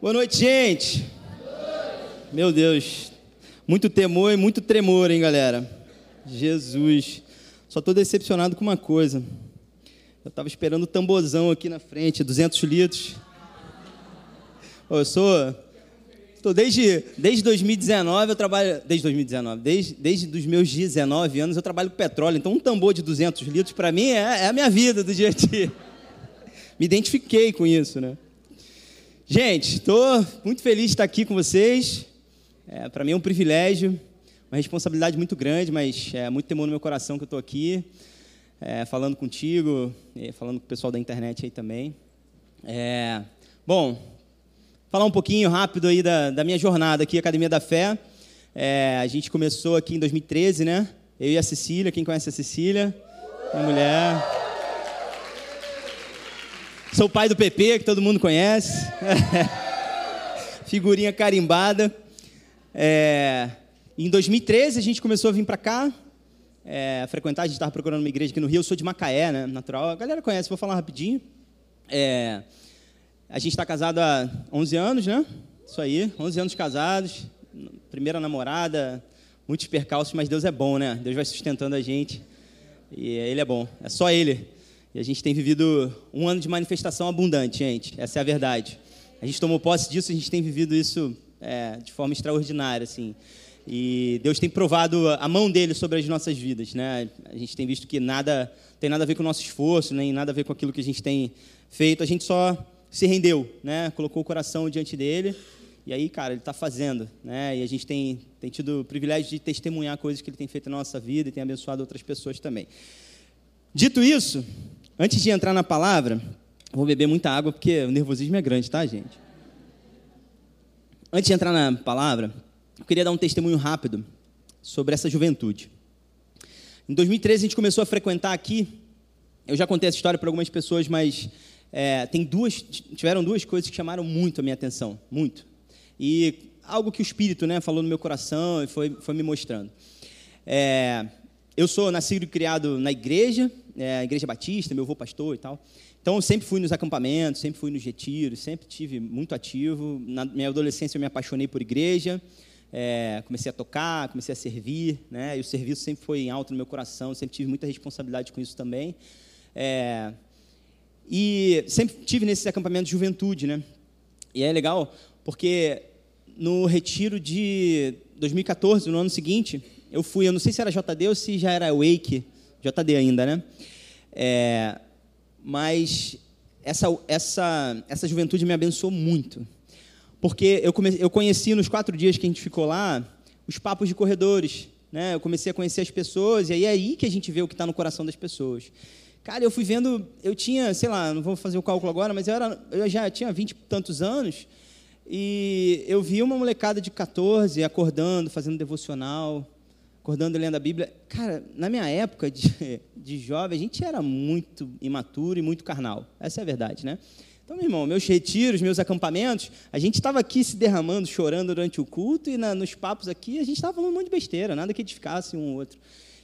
Boa noite, gente. Meu Deus, muito temor e muito tremor, hein, galera? Jesus, só estou decepcionado com uma coisa. Eu estava esperando o tambozão aqui na frente, 200 litros. eu sou, estou desde desde 2019 eu trabalho desde 2019, desde desde os meus 19 anos eu trabalho com petróleo. Então um tambor de 200 litros para mim é, é a minha vida do dia a dia. Me identifiquei com isso, né? Gente, estou muito feliz de estar aqui com vocês. É, Para mim é um privilégio, uma responsabilidade muito grande, mas é muito temor no meu coração que eu estou aqui, é, falando contigo, falando com o pessoal da internet aí também. É, bom, falar um pouquinho rápido aí da, da minha jornada aqui, Academia da Fé. É, a gente começou aqui em 2013, né? Eu e a Cecília, quem conhece a Cecília? Minha mulher. Sou pai do PP, que todo mundo conhece. Figurinha carimbada. É, em 2013 a gente começou a vir para cá, é, frequentar, a gente estava procurando uma igreja aqui no Rio, eu sou de Macaé, né, natural. A galera conhece, vou falar rapidinho. É, a gente está casado há 11 anos, né? Isso aí, 11 anos casados, primeira namorada, muitos percalços, mas Deus é bom, né? Deus vai sustentando a gente e Ele é bom, é só Ele. E a gente tem vivido um ano de manifestação abundante, gente. Essa é a verdade. A gente tomou posse disso, a gente tem vivido isso é, de forma extraordinária, assim. E Deus tem provado a mão dele sobre as nossas vidas, né? A gente tem visto que nada tem nada a ver com o nosso esforço, nem nada a ver com aquilo que a gente tem feito. A gente só se rendeu, né? Colocou o coração diante dele. E aí, cara, ele está fazendo, né? E a gente tem, tem tido o privilégio de testemunhar coisas que ele tem feito na nossa vida e tem abençoado outras pessoas também. Dito isso, Antes de entrar na palavra, vou beber muita água porque o nervosismo é grande, tá, gente? Antes de entrar na palavra, eu queria dar um testemunho rápido sobre essa juventude. Em 2013 a gente começou a frequentar aqui. Eu já contei essa história para algumas pessoas, mas é, tem duas, tiveram duas coisas que chamaram muito a minha atenção, muito. E algo que o Espírito, né, falou no meu coração e foi, foi me mostrando. É, eu sou nascido e criado na igreja, é, Igreja Batista, meu avô pastor e tal. Então, eu sempre fui nos acampamentos, sempre fui nos retiros, sempre tive muito ativo. Na minha adolescência, eu me apaixonei por igreja, é, comecei a tocar, comecei a servir, né? E o serviço sempre foi em alto no meu coração, sempre tive muita responsabilidade com isso também. É, e sempre tive nesses acampamentos de juventude, né? E é legal porque no retiro de 2014, no ano seguinte, eu fui, eu não sei se era JD ou se já era Wake, JD ainda, né? É, mas essa, essa, essa juventude me abençoou muito. Porque eu, comecei, eu conheci nos quatro dias que a gente ficou lá os papos de corredores. Né? Eu comecei a conhecer as pessoas, e aí é aí que a gente vê o que está no coração das pessoas. Cara, eu fui vendo, eu tinha, sei lá, não vou fazer o cálculo agora, mas eu, era, eu já tinha vinte e tantos anos, e eu vi uma molecada de 14 acordando, fazendo devocional, acordando lendo a Bíblia. Cara, na minha época de, de jovem, a gente era muito imaturo e muito carnal. Essa é a verdade, né? Então, meu irmão, meus retiros, meus acampamentos, a gente estava aqui se derramando, chorando durante o culto, e na, nos papos aqui a gente estava falando um monte de besteira, nada que edificasse um ou outro.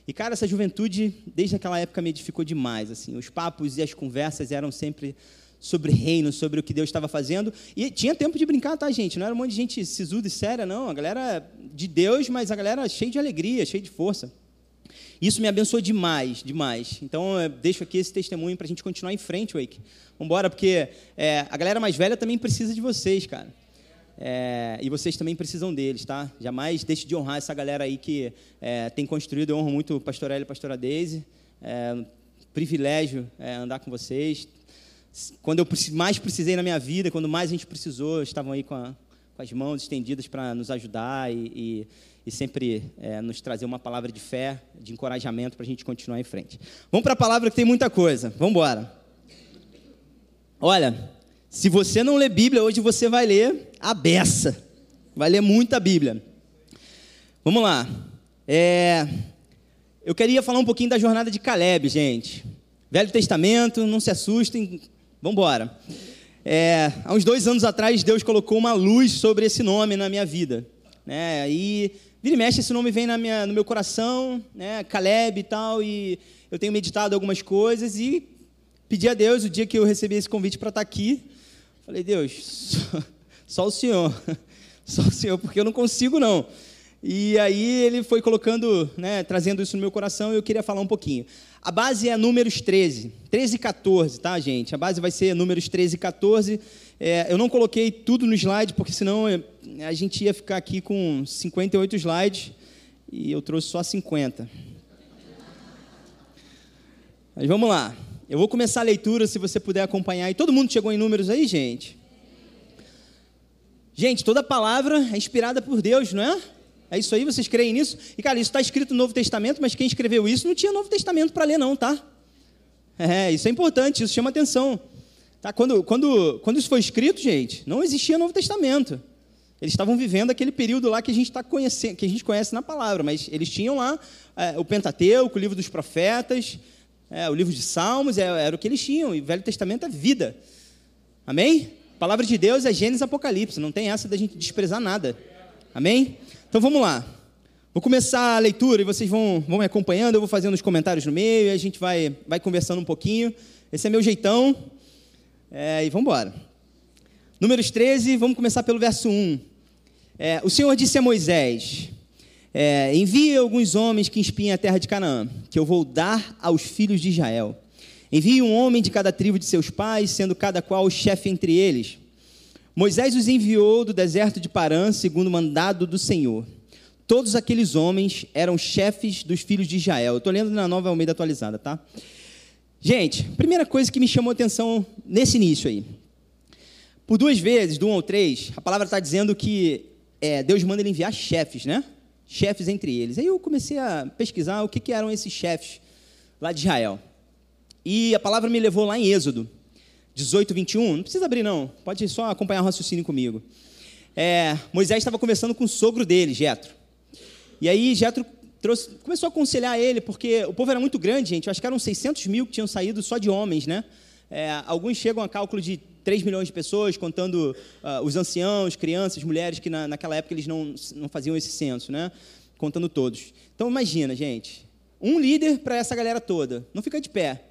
E, cara, essa juventude, desde aquela época, me edificou demais. Assim, Os papos e as conversas eram sempre sobre reino, sobre o que Deus estava fazendo. E tinha tempo de brincar, tá, gente? Não era um monte de gente sisuda e séria, não. A galera de Deus, mas a galera cheia de alegria, cheia de força. Isso me abençoou demais, demais. Então, eu deixo aqui esse testemunho para a gente continuar em frente, Wake. Vamos embora, porque é, a galera mais velha também precisa de vocês, cara. É, e vocês também precisam deles, tá? Jamais deixe de honrar essa galera aí que é, tem construído. Eu honro muito o pastor Hélio e a pastora Deise. É, privilégio é, andar com vocês, quando eu mais precisei na minha vida, quando mais a gente precisou, estavam aí com, a, com as mãos estendidas para nos ajudar e, e, e sempre é, nos trazer uma palavra de fé, de encorajamento para a gente continuar em frente. Vamos para a palavra que tem muita coisa. Vamos embora. Olha, se você não lê Bíblia, hoje você vai ler a beça. Vai ler muita Bíblia. Vamos lá. É, eu queria falar um pouquinho da jornada de Caleb, gente. Velho Testamento, não se assustem, Vamos. É, há uns dois anos atrás, Deus colocou uma luz sobre esse nome na minha vida. Né? E vira e mexe, esse nome vem na minha, no meu coração, né? Caleb e tal, e eu tenho meditado algumas coisas e pedi a Deus, o dia que eu recebi esse convite para estar aqui, falei, Deus, só o senhor. Só o senhor, porque eu não consigo não. E aí ele foi colocando, né, trazendo isso no meu coração e eu queria falar um pouquinho. A base é números 13, 13 e 14, tá, gente? A base vai ser números 13 e 14. É, eu não coloquei tudo no slide, porque senão é, a gente ia ficar aqui com 58 slides e eu trouxe só 50. Mas vamos lá. Eu vou começar a leitura, se você puder acompanhar. E todo mundo chegou em números aí, gente? Gente, toda palavra é inspirada por Deus, não é? É isso aí, vocês creem nisso? E, cara, isso está escrito no Novo Testamento, mas quem escreveu isso não tinha Novo Testamento para ler, não, tá? É, isso é importante, isso chama atenção. Tá? Quando, quando, quando isso foi escrito, gente, não existia Novo Testamento. Eles estavam vivendo aquele período lá que a gente está conhecendo, que a gente conhece na palavra, mas eles tinham lá é, o Pentateuco, o livro dos profetas, é, o livro de Salmos, é, era o que eles tinham. E o Velho Testamento é vida. Amém? A palavra de Deus é Gênesis Apocalipse, não tem essa da gente desprezar nada. Amém? Então vamos lá. Vou começar a leitura e vocês vão, vão me acompanhando, eu vou fazendo os comentários no meio e a gente vai, vai conversando um pouquinho. Esse é meu jeitão. É, e vamos embora. Números 13, vamos começar pelo verso 1. É, o Senhor disse a Moisés: é, Envie alguns homens que espiem a terra de Canaã, que eu vou dar aos filhos de Israel. Envie um homem de cada tribo de seus pais, sendo cada qual o chefe entre eles. Moisés os enviou do deserto de Parã, segundo o mandado do Senhor. Todos aqueles homens eram chefes dos filhos de Israel. Estou lendo na nova Almeida atualizada, tá? Gente, primeira coisa que me chamou a atenção nesse início aí. Por duas vezes, do um ou três, a palavra está dizendo que é, Deus manda ele enviar chefes, né? Chefes entre eles. Aí eu comecei a pesquisar o que, que eram esses chefes lá de Israel. E a palavra me levou lá em Êxodo 18, 21. Não precisa abrir, não. Pode só acompanhar o raciocínio comigo. É, Moisés estava conversando com o sogro dele, Jetro. E aí Jetro começou a aconselhar ele, porque o povo era muito grande, gente. Eu acho que eram 600 mil que tinham saído só de homens, né? É, alguns chegam a cálculo de 3 milhões de pessoas, contando uh, os anciãos, crianças, mulheres, que na, naquela época eles não, não faziam esse censo, né? Contando todos. Então imagina, gente. Um líder para essa galera toda. Não fica de pé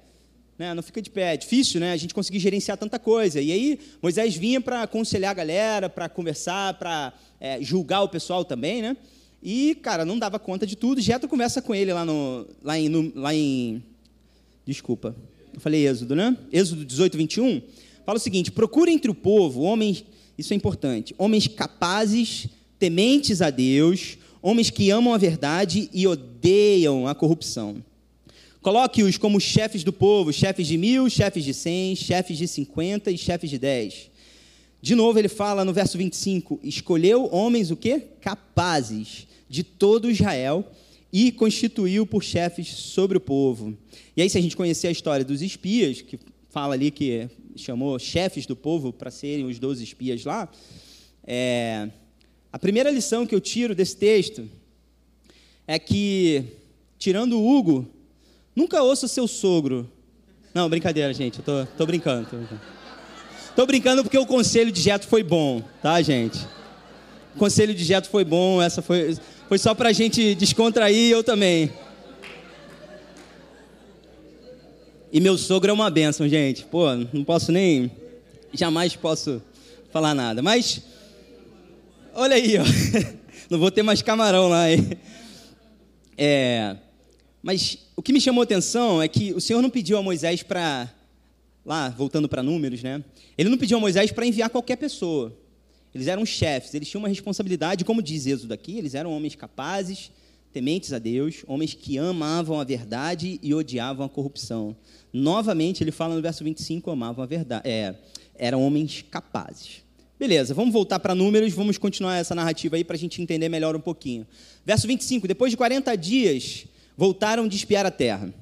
né, não fica de pé. É difícil né, a gente conseguir gerenciar tanta coisa. E aí Moisés vinha para aconselhar a galera, para conversar, para é, julgar o pessoal também, né? E, cara, não dava conta de tudo. Jetro conversa com ele lá, no, lá, em, no, lá em. Desculpa, eu falei Êxodo, né? Êxodo 18, 21. Fala o seguinte: procura entre o povo homens, isso é importante, homens capazes, tementes a Deus, homens que amam a verdade e odeiam a corrupção Coloque-os como chefes do povo, chefes de mil, chefes de cem, chefes de cinquenta e chefes de dez. De novo ele fala no verso 25, escolheu homens o quê? Capazes de todo Israel e constituiu por chefes sobre o povo. E aí se a gente conhecer a história dos espias, que fala ali que chamou chefes do povo para serem os doze espias lá, é, a primeira lição que eu tiro desse texto é que, tirando o Hugo, Nunca ouça seu sogro. Não, brincadeira, gente. Eu tô, tô brincando. Tô brincando. Porque o conselho de Jeto foi bom, tá, gente? O conselho de Jeto foi bom. Essa foi, foi só pra gente descontrair eu também. E meu sogro é uma benção, gente. Pô, não posso nem. Jamais posso falar nada. Mas. Olha aí, ó. Não vou ter mais camarão lá, hein? É. Mas o que me chamou a atenção é que o Senhor não pediu a Moisés para, lá, voltando para números, né? Ele não pediu a Moisés para enviar qualquer pessoa. Eles eram chefes, eles tinham uma responsabilidade, como diz Êxodo aqui, eles eram homens capazes, tementes a Deus, homens que amavam a verdade e odiavam a corrupção. Novamente, ele fala no verso 25, amavam a verdade. É, eram homens capazes. Beleza, vamos voltar para números, vamos continuar essa narrativa aí para a gente entender melhor um pouquinho. Verso 25, depois de 40 dias, voltaram de espiar a terra.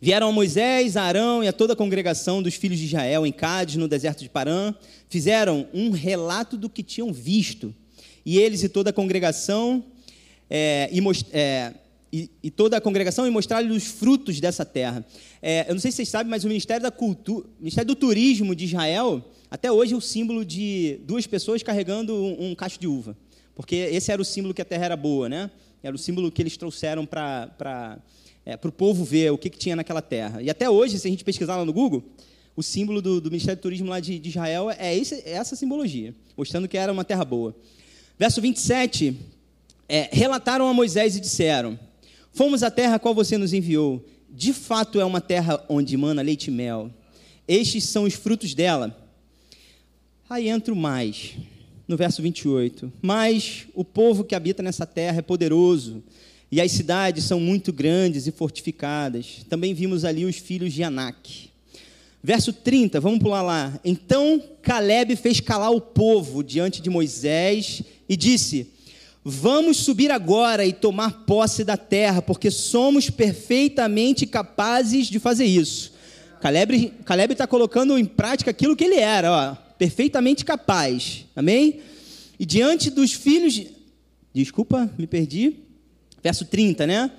Vieram a Moisés, a Arão e a toda a congregação dos filhos de Israel em Cádiz, no deserto de Parã, fizeram um relato do que tinham visto. E eles e toda a congregação é, e, é, e, e, toda a congregação e mostraram-lhe os frutos dessa terra. É, eu não sei se vocês sabem, mas o Ministério da Cultura, Ministério do Turismo de Israel, até hoje é o símbolo de duas pessoas carregando um, um cacho de uva, porque esse era o símbolo que a terra era boa, né? Era o símbolo que eles trouxeram para é, o povo ver o que, que tinha naquela terra. E até hoje, se a gente pesquisar lá no Google, o símbolo do, do Ministério do Turismo lá de, de Israel é, esse, é, essa simbologia, mostrando que era uma terra boa. Verso 27, é, relataram a Moisés e disseram, fomos à terra qual você nos enviou, de fato é uma terra onde mana leite e mel, estes são os frutos dela. Aí entra o mais, no verso 28, mas o povo que habita nessa terra é poderoso, e as cidades são muito grandes e fortificadas. Também vimos ali os filhos de Anak. Verso 30, vamos pular lá. Então Caleb fez calar o povo diante de Moisés e disse: Vamos subir agora e tomar posse da terra, porque somos perfeitamente capazes de fazer isso. Caleb está colocando em prática aquilo que ele era, ó, perfeitamente capaz. Amém? E diante dos filhos. De... Desculpa, me perdi. Verso 30, né?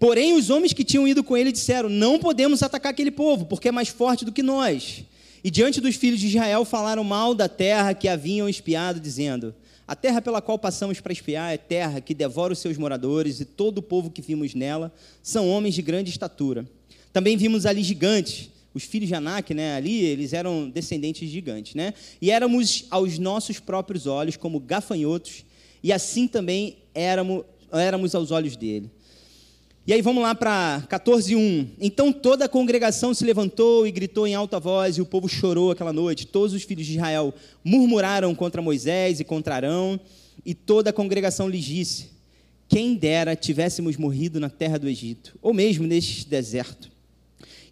Porém, os homens que tinham ido com ele disseram: Não podemos atacar aquele povo, porque é mais forte do que nós. E diante dos filhos de Israel falaram mal da terra que haviam espiado, dizendo: A terra pela qual passamos para espiar é terra que devora os seus moradores, e todo o povo que vimos nela são homens de grande estatura. Também vimos ali gigantes, os filhos de Anak, né, ali, eles eram descendentes de gigantes, né? E éramos aos nossos próprios olhos como gafanhotos, e assim também éramos éramos aos olhos dele. E aí vamos lá para 14:1. Então toda a congregação se levantou e gritou em alta voz, e o povo chorou aquela noite. Todos os filhos de Israel murmuraram contra Moisés e contra Arão, e toda a congregação lhes disse: Quem dera tivéssemos morrido na terra do Egito, ou mesmo neste deserto.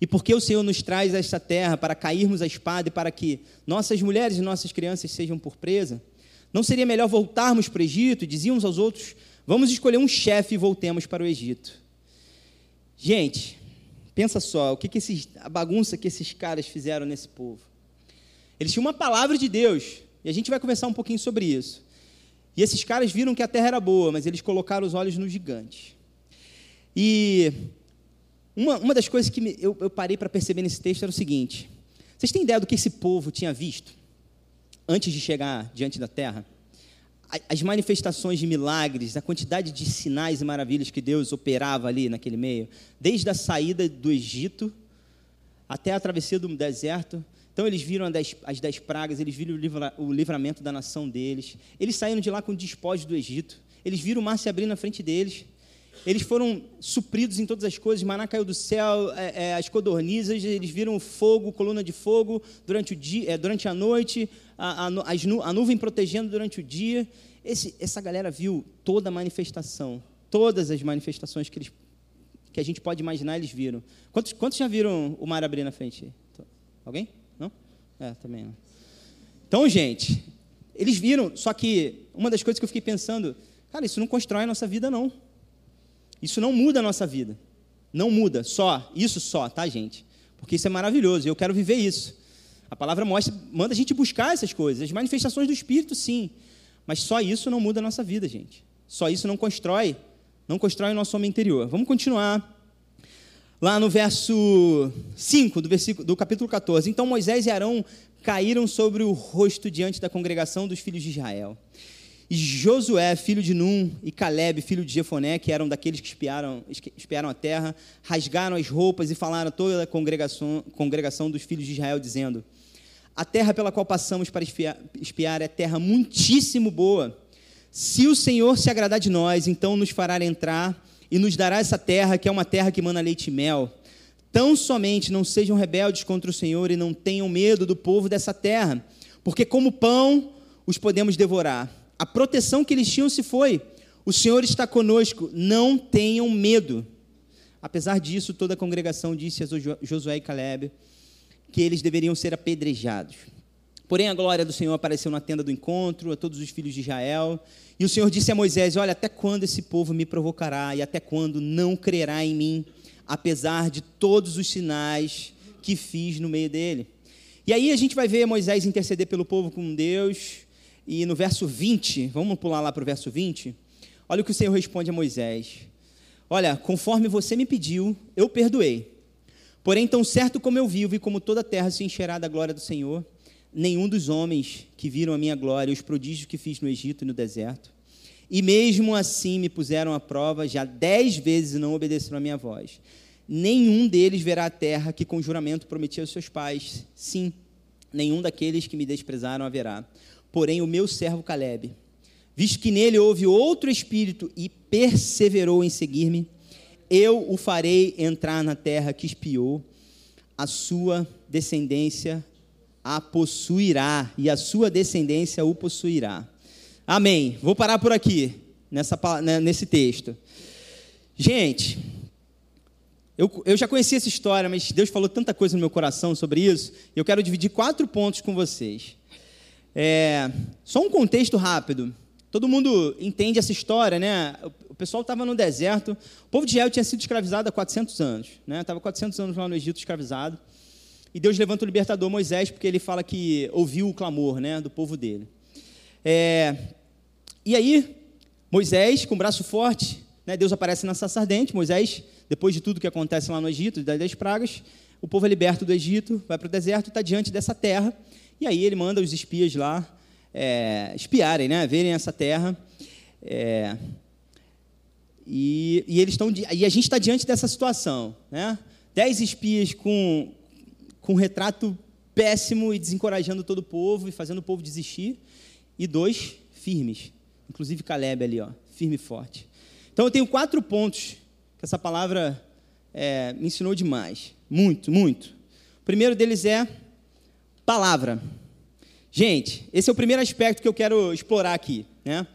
E porque o Senhor nos traz a esta terra para cairmos a espada e para que nossas mulheres e nossas crianças sejam por presa? Não seria melhor voltarmos para o Egito? Diziam uns aos outros: Vamos escolher um chefe e voltemos para o Egito. Gente, pensa só, o que, que esses, a bagunça que esses caras fizeram nesse povo. Eles tinham uma palavra de Deus, e a gente vai conversar um pouquinho sobre isso. E esses caras viram que a terra era boa, mas eles colocaram os olhos no gigante. E uma, uma das coisas que me, eu, eu parei para perceber nesse texto era o seguinte: vocês têm ideia do que esse povo tinha visto antes de chegar diante da terra? as manifestações de milagres, a quantidade de sinais e maravilhas que Deus operava ali naquele meio, desde a saída do Egito até a travessia do deserto. Então, eles viram as dez pragas, eles viram o livramento da nação deles. Eles saíram de lá com despojos do Egito. Eles viram o mar se abrir na frente deles. Eles foram supridos em todas as coisas. Maná caiu do céu, é, é, as codornizes. Eles viram fogo, coluna de fogo durante, o dia, é, durante a noite a, a, a nuvem protegendo durante o dia. Esse, essa galera viu toda a manifestação, todas as manifestações que, eles, que a gente pode imaginar, eles viram. Quantos, quantos já viram o mar abrir na frente? Alguém? Não? É, também não. Então, gente, eles viram, só que uma das coisas que eu fiquei pensando, cara, isso não constrói a nossa vida, não. Isso não muda a nossa vida. Não muda, só, isso só, tá, gente? Porque isso é maravilhoso, e eu quero viver isso. A palavra mostra, manda a gente buscar essas coisas. As manifestações do Espírito, sim. Mas só isso não muda a nossa vida, gente. Só isso não constrói, não constrói o nosso homem interior. Vamos continuar. Lá no verso 5 do, versículo, do capítulo 14. Então Moisés e Arão caíram sobre o rosto diante da congregação dos filhos de Israel. E Josué, filho de Num, e Caleb, filho de Jefoné, que eram daqueles que espiaram, espiaram a terra, rasgaram as roupas e falaram a toda a congregação, congregação dos filhos de Israel, dizendo: a terra pela qual passamos para espiar, espiar é terra muitíssimo boa. Se o Senhor se agradar de nós, então nos fará entrar e nos dará essa terra, que é uma terra que mana leite e mel. Tão somente não sejam rebeldes contra o Senhor e não tenham medo do povo dessa terra, porque como pão os podemos devorar. A proteção que eles tinham se foi. O Senhor está conosco, não tenham medo. Apesar disso, toda a congregação disse a Josué e Caleb: que eles deveriam ser apedrejados. Porém, a glória do Senhor apareceu na tenda do encontro a todos os filhos de Israel. E o Senhor disse a Moisés: Olha, até quando esse povo me provocará e até quando não crerá em mim, apesar de todos os sinais que fiz no meio dele? E aí a gente vai ver Moisés interceder pelo povo com Deus. E no verso 20, vamos pular lá para o verso 20. Olha o que o Senhor responde a Moisés: Olha, conforme você me pediu, eu perdoei. Porém, tão certo como eu vivo e como toda a terra se encherá da glória do Senhor, nenhum dos homens que viram a minha glória, os prodígios que fiz no Egito e no deserto, e mesmo assim me puseram à prova, já dez vezes não obedeceram a minha voz. nenhum deles verá a terra que com juramento prometi aos seus pais. Sim, nenhum daqueles que me desprezaram haverá. Porém, o meu servo Caleb, visto que nele houve outro espírito e perseverou em seguir-me, eu o farei entrar na terra que espiou, a sua descendência a possuirá, e a sua descendência o possuirá. Amém. Vou parar por aqui, nessa, né, nesse texto. Gente, eu, eu já conheci essa história, mas Deus falou tanta coisa no meu coração sobre isso, eu quero dividir quatro pontos com vocês. É, só um contexto rápido. Todo mundo entende essa história, né? O pessoal estava no deserto. O povo de Israel tinha sido escravizado há 400 anos, né? Estava 400 anos lá no Egito escravizado. E Deus levanta o libertador Moisés porque ele fala que ouviu o clamor, né, do povo dele. É, e aí Moisés, com braço forte, né, Deus aparece na sarça ardente. Moisés, depois de tudo que acontece lá no Egito, das dez pragas, o povo é liberto do Egito, vai para o deserto, está diante dessa terra. E aí ele manda os espias lá é, espiarem, né, verem essa terra. É, e, e, eles estão e a gente está diante dessa situação, né? Dez espias com, com retrato péssimo e desencorajando todo o povo e fazendo o povo desistir, e dois firmes, inclusive Caleb ali, ó, firme e forte. Então eu tenho quatro pontos que essa palavra é, me ensinou demais, muito, muito. O primeiro deles é palavra. Gente, esse é o primeiro aspecto que eu quero explorar aqui. Né?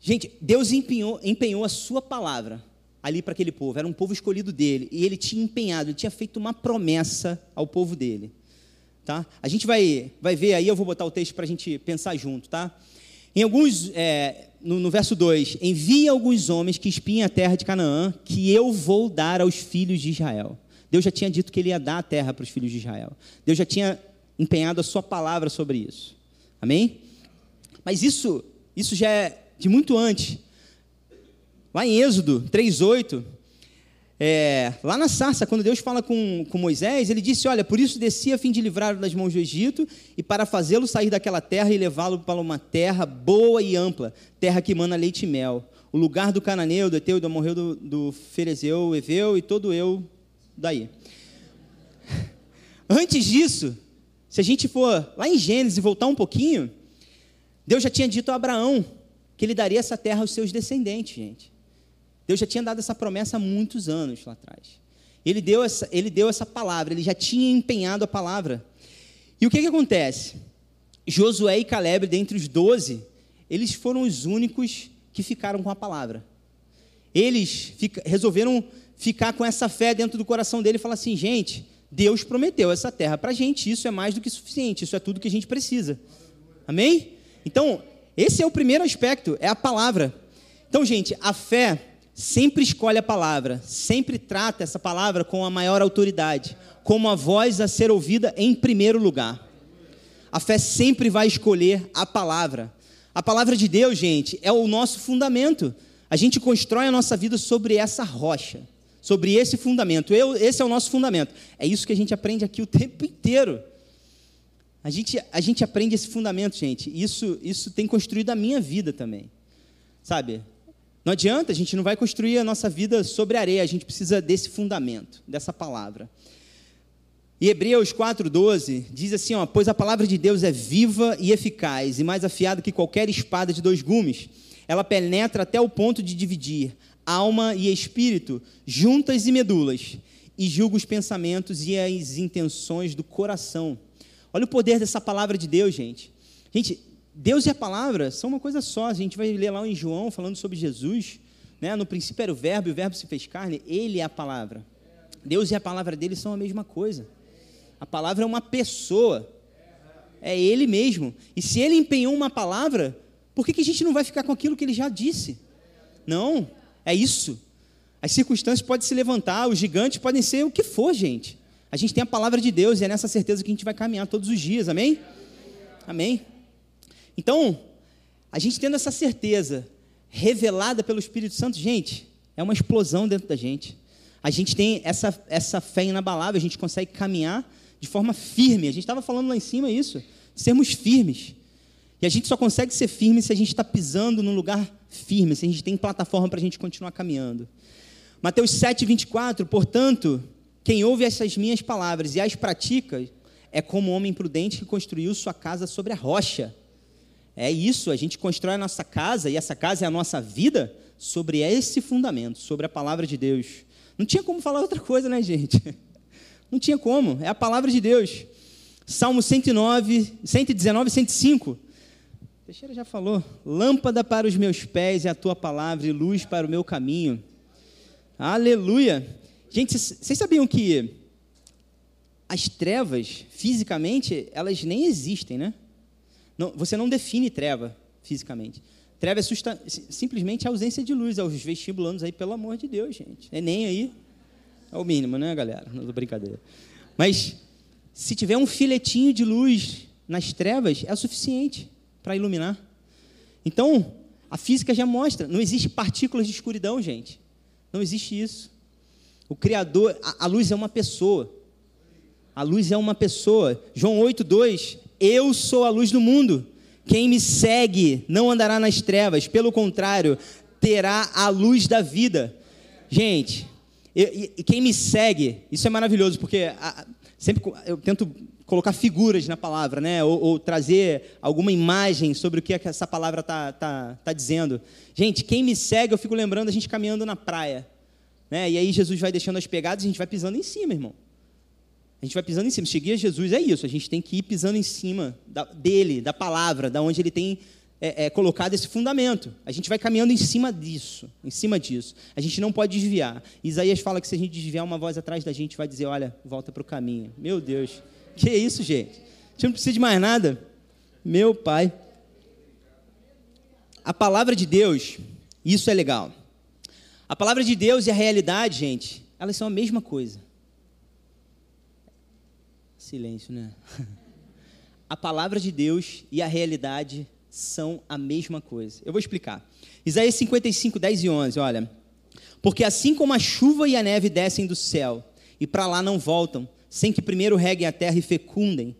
Gente, Deus empenhou, empenhou a sua palavra ali para aquele povo, era um povo escolhido dele, e ele tinha empenhado, ele tinha feito uma promessa ao povo dele. Tá? A gente vai, vai ver aí, eu vou botar o texto para a gente pensar junto. Tá? Em alguns, é, no, no, verso 2, envia alguns homens que espiem a terra de Canaã, que eu vou dar aos filhos de Israel. Deus já tinha dito que ele ia dar a terra para os filhos de Israel. Deus já tinha empenhado a sua palavra sobre isso. Amém? Mas isso, isso já é de muito antes. Lá em Êxodo 3,8, é, lá na sarça, quando Deus fala com, com Moisés, ele disse: Olha, por isso desci a fim de livrá-lo das mãos do Egito e para fazê-lo sair daquela terra e levá-lo para uma terra boa e ampla, terra que mana leite e mel. O lugar do cananeu, do Eteu, do Amorreu, do, do Ferezeu, Eveu e todo eu daí. Antes disso, se a gente for lá em Gênesis e voltar um pouquinho, Deus já tinha dito a Abraão que ele daria essa terra aos seus descendentes, gente. Deus já tinha dado essa promessa há muitos anos lá atrás. Ele deu essa, ele deu essa palavra, ele já tinha empenhado a palavra. E o que, que acontece? Josué e Caleb, dentre os doze, eles foram os únicos que ficaram com a palavra. Eles fica, resolveram ficar com essa fé dentro do coração dele e falar assim: gente, Deus prometeu essa terra para a gente, isso é mais do que suficiente, isso é tudo que a gente precisa. Amém? Então, esse é o primeiro aspecto, é a palavra. Então, gente, a fé sempre escolhe a palavra, sempre trata essa palavra com a maior autoridade, como a voz a ser ouvida em primeiro lugar. A fé sempre vai escolher a palavra. A palavra de Deus, gente, é o nosso fundamento. A gente constrói a nossa vida sobre essa rocha sobre esse fundamento. Eu, esse é o nosso fundamento. É isso que a gente aprende aqui o tempo inteiro. A gente, a gente aprende esse fundamento, gente. Isso, isso tem construído a minha vida também. Sabe? Não adianta, a gente não vai construir a nossa vida sobre areia, a gente precisa desse fundamento, dessa palavra. E Hebreus 4,12 diz assim: ó, Pois a palavra de Deus é viva e eficaz, e mais afiada que qualquer espada de dois gumes. Ela penetra até o ponto de dividir alma e espírito, juntas e medulas, e julga os pensamentos e as intenções do coração. Olha o poder dessa palavra de Deus, gente. Gente, Deus e a palavra são uma coisa só. A gente vai ler lá em João falando sobre Jesus. Né? No princípio era o verbo, e o verbo se fez carne. Ele é a palavra. Deus e a palavra dele são a mesma coisa. A palavra é uma pessoa. É ele mesmo. E se ele empenhou uma palavra, por que, que a gente não vai ficar com aquilo que ele já disse? Não. É isso. As circunstâncias podem se levantar, os gigantes podem ser o que for, gente. A gente tem a palavra de Deus e é nessa certeza que a gente vai caminhar todos os dias, amém? Amém? Então, a gente tendo essa certeza revelada pelo Espírito Santo, gente, é uma explosão dentro da gente. A gente tem essa, essa fé inabalável, a gente consegue caminhar de forma firme. A gente estava falando lá em cima isso, sermos firmes. E a gente só consegue ser firme se a gente está pisando num lugar firme, se a gente tem plataforma para a gente continuar caminhando. Mateus 7, 24, portanto, quem ouve essas minhas palavras e as pratica é como um homem prudente que construiu sua casa sobre a rocha. É isso, a gente constrói a nossa casa e essa casa é a nossa vida sobre esse fundamento, sobre a palavra de Deus. Não tinha como falar outra coisa, né, gente? Não tinha como, é a palavra de Deus. Salmo 109, 119, 105. Teixeira já falou: Lâmpada para os meus pés é a tua palavra e luz para o meu caminho. Aleluia. Gente, vocês sabiam que as trevas, fisicamente, elas nem existem, né? Não, você não define treva fisicamente. Treva é simplesmente a ausência de luz aos vestibulandos aí, pelo amor de Deus, gente. É nem aí. É o mínimo, né, galera? Não é brincadeira. Mas se tiver um filetinho de luz nas trevas, é suficiente para iluminar. Então, a física já mostra, não existe partículas de escuridão, gente. Não existe isso. O Criador, a, a luz é uma pessoa. A luz é uma pessoa. João 8,2: Eu sou a luz do mundo. Quem me segue não andará nas trevas, pelo contrário, terá a luz da vida. Gente, e quem me segue, isso é maravilhoso, porque a, sempre eu tento colocar figuras na palavra, né? Ou, ou, trazer alguma imagem sobre o que essa palavra está tá, tá dizendo. Gente, quem me segue, eu fico lembrando a gente caminhando na praia. Né? E aí Jesus vai deixando as pegadas e a gente vai pisando em cima, irmão. A gente vai pisando em cima. Seguir Jesus é isso. A gente tem que ir pisando em cima da, dele, da palavra, da onde ele tem é, é, colocado esse fundamento. A gente vai caminhando em cima disso, em cima disso. A gente não pode desviar. Isaías fala que se a gente desviar, uma voz atrás da gente vai dizer: olha, volta para o caminho. Meu Deus, que isso, gente? A gente não precisa de mais nada. Meu Pai. A palavra de Deus, isso é legal. A palavra de Deus e a realidade, gente, elas são a mesma coisa. Silêncio, né? A palavra de Deus e a realidade são a mesma coisa. Eu vou explicar. Isaías 55, 10 e 11, olha. Porque assim como a chuva e a neve descem do céu e para lá não voltam, sem que primeiro reguem a terra e fecundem,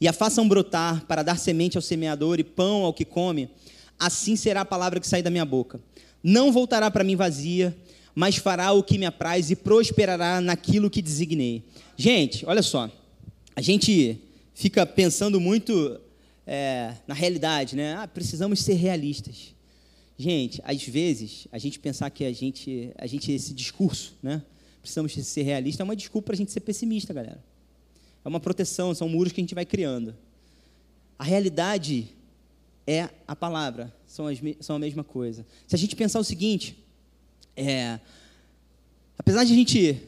e a façam brotar para dar semente ao semeador e pão ao que come, assim será a palavra que sai da minha boca. Não voltará para mim vazia, mas fará o que me apraz e prosperará naquilo que designei. Gente, olha só. A gente fica pensando muito é, na realidade, né? Ah, precisamos ser realistas. Gente, às vezes, a gente pensar que a gente, a gente esse discurso, né? Precisamos ser realistas, é uma desculpa para a gente ser pessimista, galera. É uma proteção, são muros que a gente vai criando. A realidade é a palavra, são, as, são a mesma coisa. Se a gente pensar o seguinte, é, apesar de a gente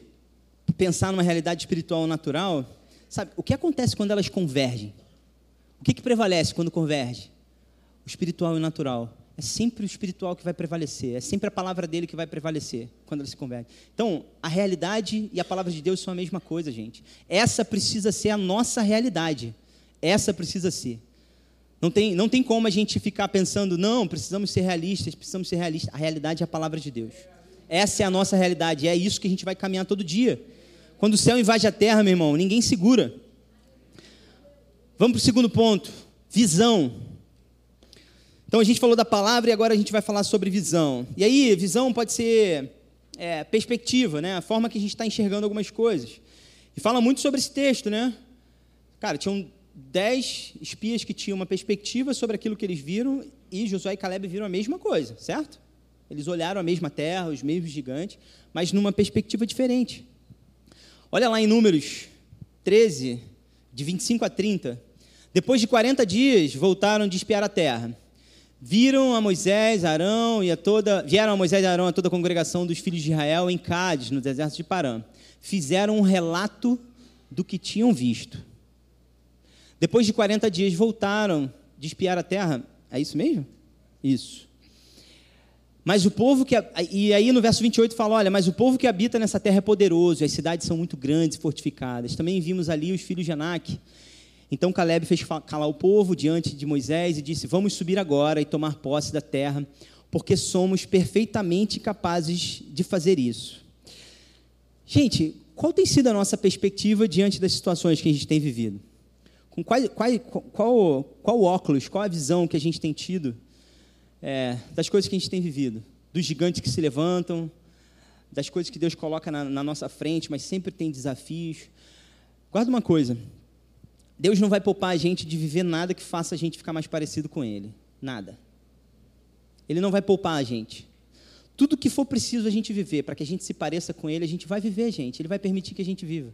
pensar numa realidade espiritual natural, Sabe, o que acontece quando elas convergem? O que, que prevalece quando converge? O espiritual e o natural. É sempre o espiritual que vai prevalecer, é sempre a palavra dele que vai prevalecer quando elas se convergem. Então, a realidade e a palavra de Deus são a mesma coisa, gente. Essa precisa ser a nossa realidade. Essa precisa ser. Não tem, não tem como a gente ficar pensando, não, precisamos ser realistas, precisamos ser realistas. A realidade é a palavra de Deus. Essa é a nossa realidade, é isso que a gente vai caminhar todo dia. Quando o céu invade a terra, meu irmão, ninguém segura. Vamos para o segundo ponto: visão. Então a gente falou da palavra e agora a gente vai falar sobre visão. E aí, visão pode ser é, perspectiva, né? A forma que a gente está enxergando algumas coisas. E fala muito sobre esse texto, né? Cara, tinham dez espias que tinham uma perspectiva sobre aquilo que eles viram e Josué e Caleb viram a mesma coisa, certo? Eles olharam a mesma terra, os mesmos gigantes, mas numa perspectiva diferente. Olha lá em Números 13, de 25 a 30. Depois de 40 dias, voltaram de espiar a terra. Viram a Moisés, Arão e a toda, vieram a Moisés e Arão a toda a congregação dos filhos de Israel em Cádiz, no deserto de Parã. Fizeram um relato do que tinham visto. Depois de 40 dias, voltaram de espiar a terra. É isso mesmo? Isso. Mas o povo que. E aí no verso 28 fala: olha, mas o povo que habita nessa terra é poderoso, as cidades são muito grandes e fortificadas. Também vimos ali os filhos de Anak. Então Caleb fez calar o povo diante de Moisés e disse: Vamos subir agora e tomar posse da terra, porque somos perfeitamente capazes de fazer isso. Gente, qual tem sido a nossa perspectiva diante das situações que a gente tem vivido? Com qual, qual, qual, qual óculos, qual a visão que a gente tem tido é, das coisas que a gente tem vivido, dos gigantes que se levantam, das coisas que Deus coloca na, na nossa frente, mas sempre tem desafios. Guarda uma coisa: Deus não vai poupar a gente de viver nada que faça a gente ficar mais parecido com Ele. Nada. Ele não vai poupar a gente. Tudo que for preciso a gente viver para que a gente se pareça com Ele, a gente vai viver, gente. Ele vai permitir que a gente viva.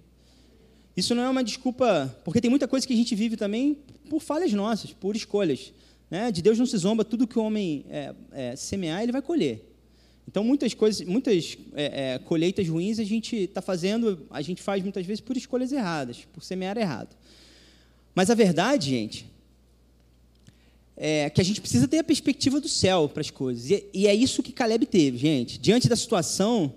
Isso não é uma desculpa, porque tem muita coisa que a gente vive também por falhas nossas, por escolhas. Né? De Deus não se zomba, tudo que o homem é, é, semear, ele vai colher. Então, muitas coisas, muitas é, é colheitas ruins a gente está fazendo, a gente faz muitas vezes por escolhas erradas, por semear errado. Mas a verdade, gente, é que a gente precisa ter a perspectiva do céu para as coisas. E, é isso que Caleb teve, gente. Diante da situação,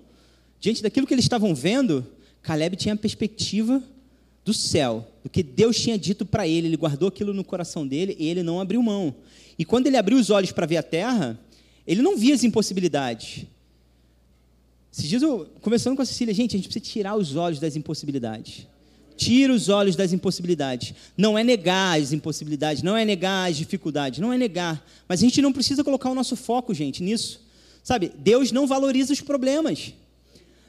diante daquilo que eles estavam vendo, Caleb tinha a perspectiva do céu, do que Deus tinha dito para ele. Ele guardou aquilo no coração dele e ele não abriu mão. E quando ele abriu os olhos para ver a terra, ele não via as impossibilidades. Esses dias eu, conversando com a Cecília, gente, a gente precisa tirar os olhos das impossibilidades. Tira os olhos das impossibilidades. Não é negar as impossibilidades, não é negar as dificuldades, não é negar. Mas a gente não precisa colocar o nosso foco, gente, nisso. Sabe, Deus não valoriza os problemas.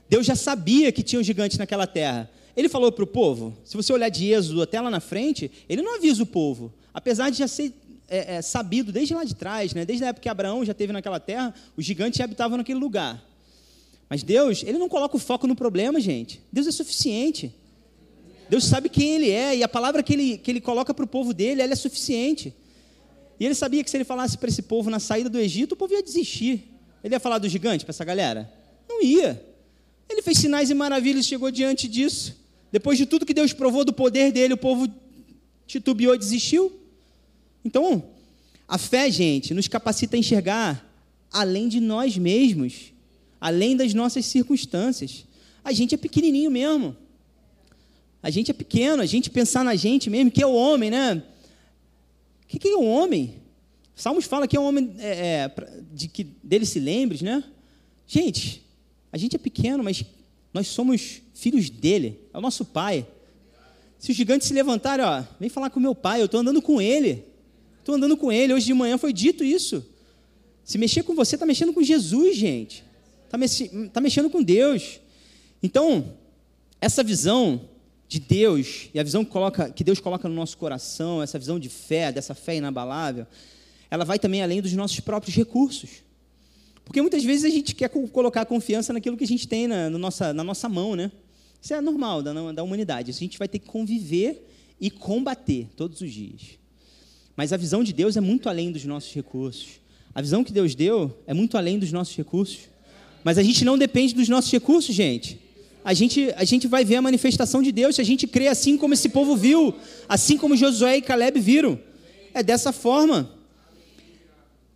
Deus já sabia que tinha um gigante naquela terra. Ele falou para o povo, se você olhar de Êxodo até lá na frente, ele não avisa o povo. Apesar de já ser é, é, sabido desde lá de trás, né? desde a época que Abraão já teve naquela terra, os gigantes habitavam naquele lugar. Mas Deus, ele não coloca o foco no problema, gente. Deus é suficiente. Deus sabe quem ele é e a palavra que ele, que ele coloca para o povo dele, ela é suficiente. E ele sabia que se ele falasse para esse povo na saída do Egito, o povo ia desistir. Ele ia falar do gigante para essa galera? Não ia. Ele fez sinais e maravilhas, chegou diante disso. Depois de tudo que Deus provou do poder dele, o povo titubeou e desistiu. Então, a fé, gente, nos capacita a enxergar além de nós mesmos, além das nossas circunstâncias. A gente é pequenininho mesmo. A gente é pequeno, a gente pensar na gente mesmo, que é o homem, né? O que é o homem? Salmos fala que é um homem é, é, de que dele se lembre, né? Gente, a gente é pequeno, mas nós somos filhos dele, é o nosso pai. Se os gigantes se levantarem, ó, vem falar com meu pai, eu estou andando com ele. Estou andando com ele. Hoje de manhã foi dito isso. Se mexer com você, está mexendo com Jesus, gente. Está tá mexendo com Deus. Então, essa visão de Deus e a visão que, coloca, que Deus coloca no nosso coração, essa visão de fé, dessa fé inabalável, ela vai também além dos nossos próprios recursos. Porque muitas vezes a gente quer colocar confiança naquilo que a gente tem na, nossa, na nossa mão, né? Isso é normal da, da humanidade. Isso a gente vai ter que conviver e combater todos os dias. Mas a visão de Deus é muito além dos nossos recursos. A visão que Deus deu é muito além dos nossos recursos. Mas a gente não depende dos nossos recursos, gente. A gente, a gente vai ver a manifestação de Deus se a gente crê assim como esse povo viu, assim como Josué e Caleb viram. É dessa forma.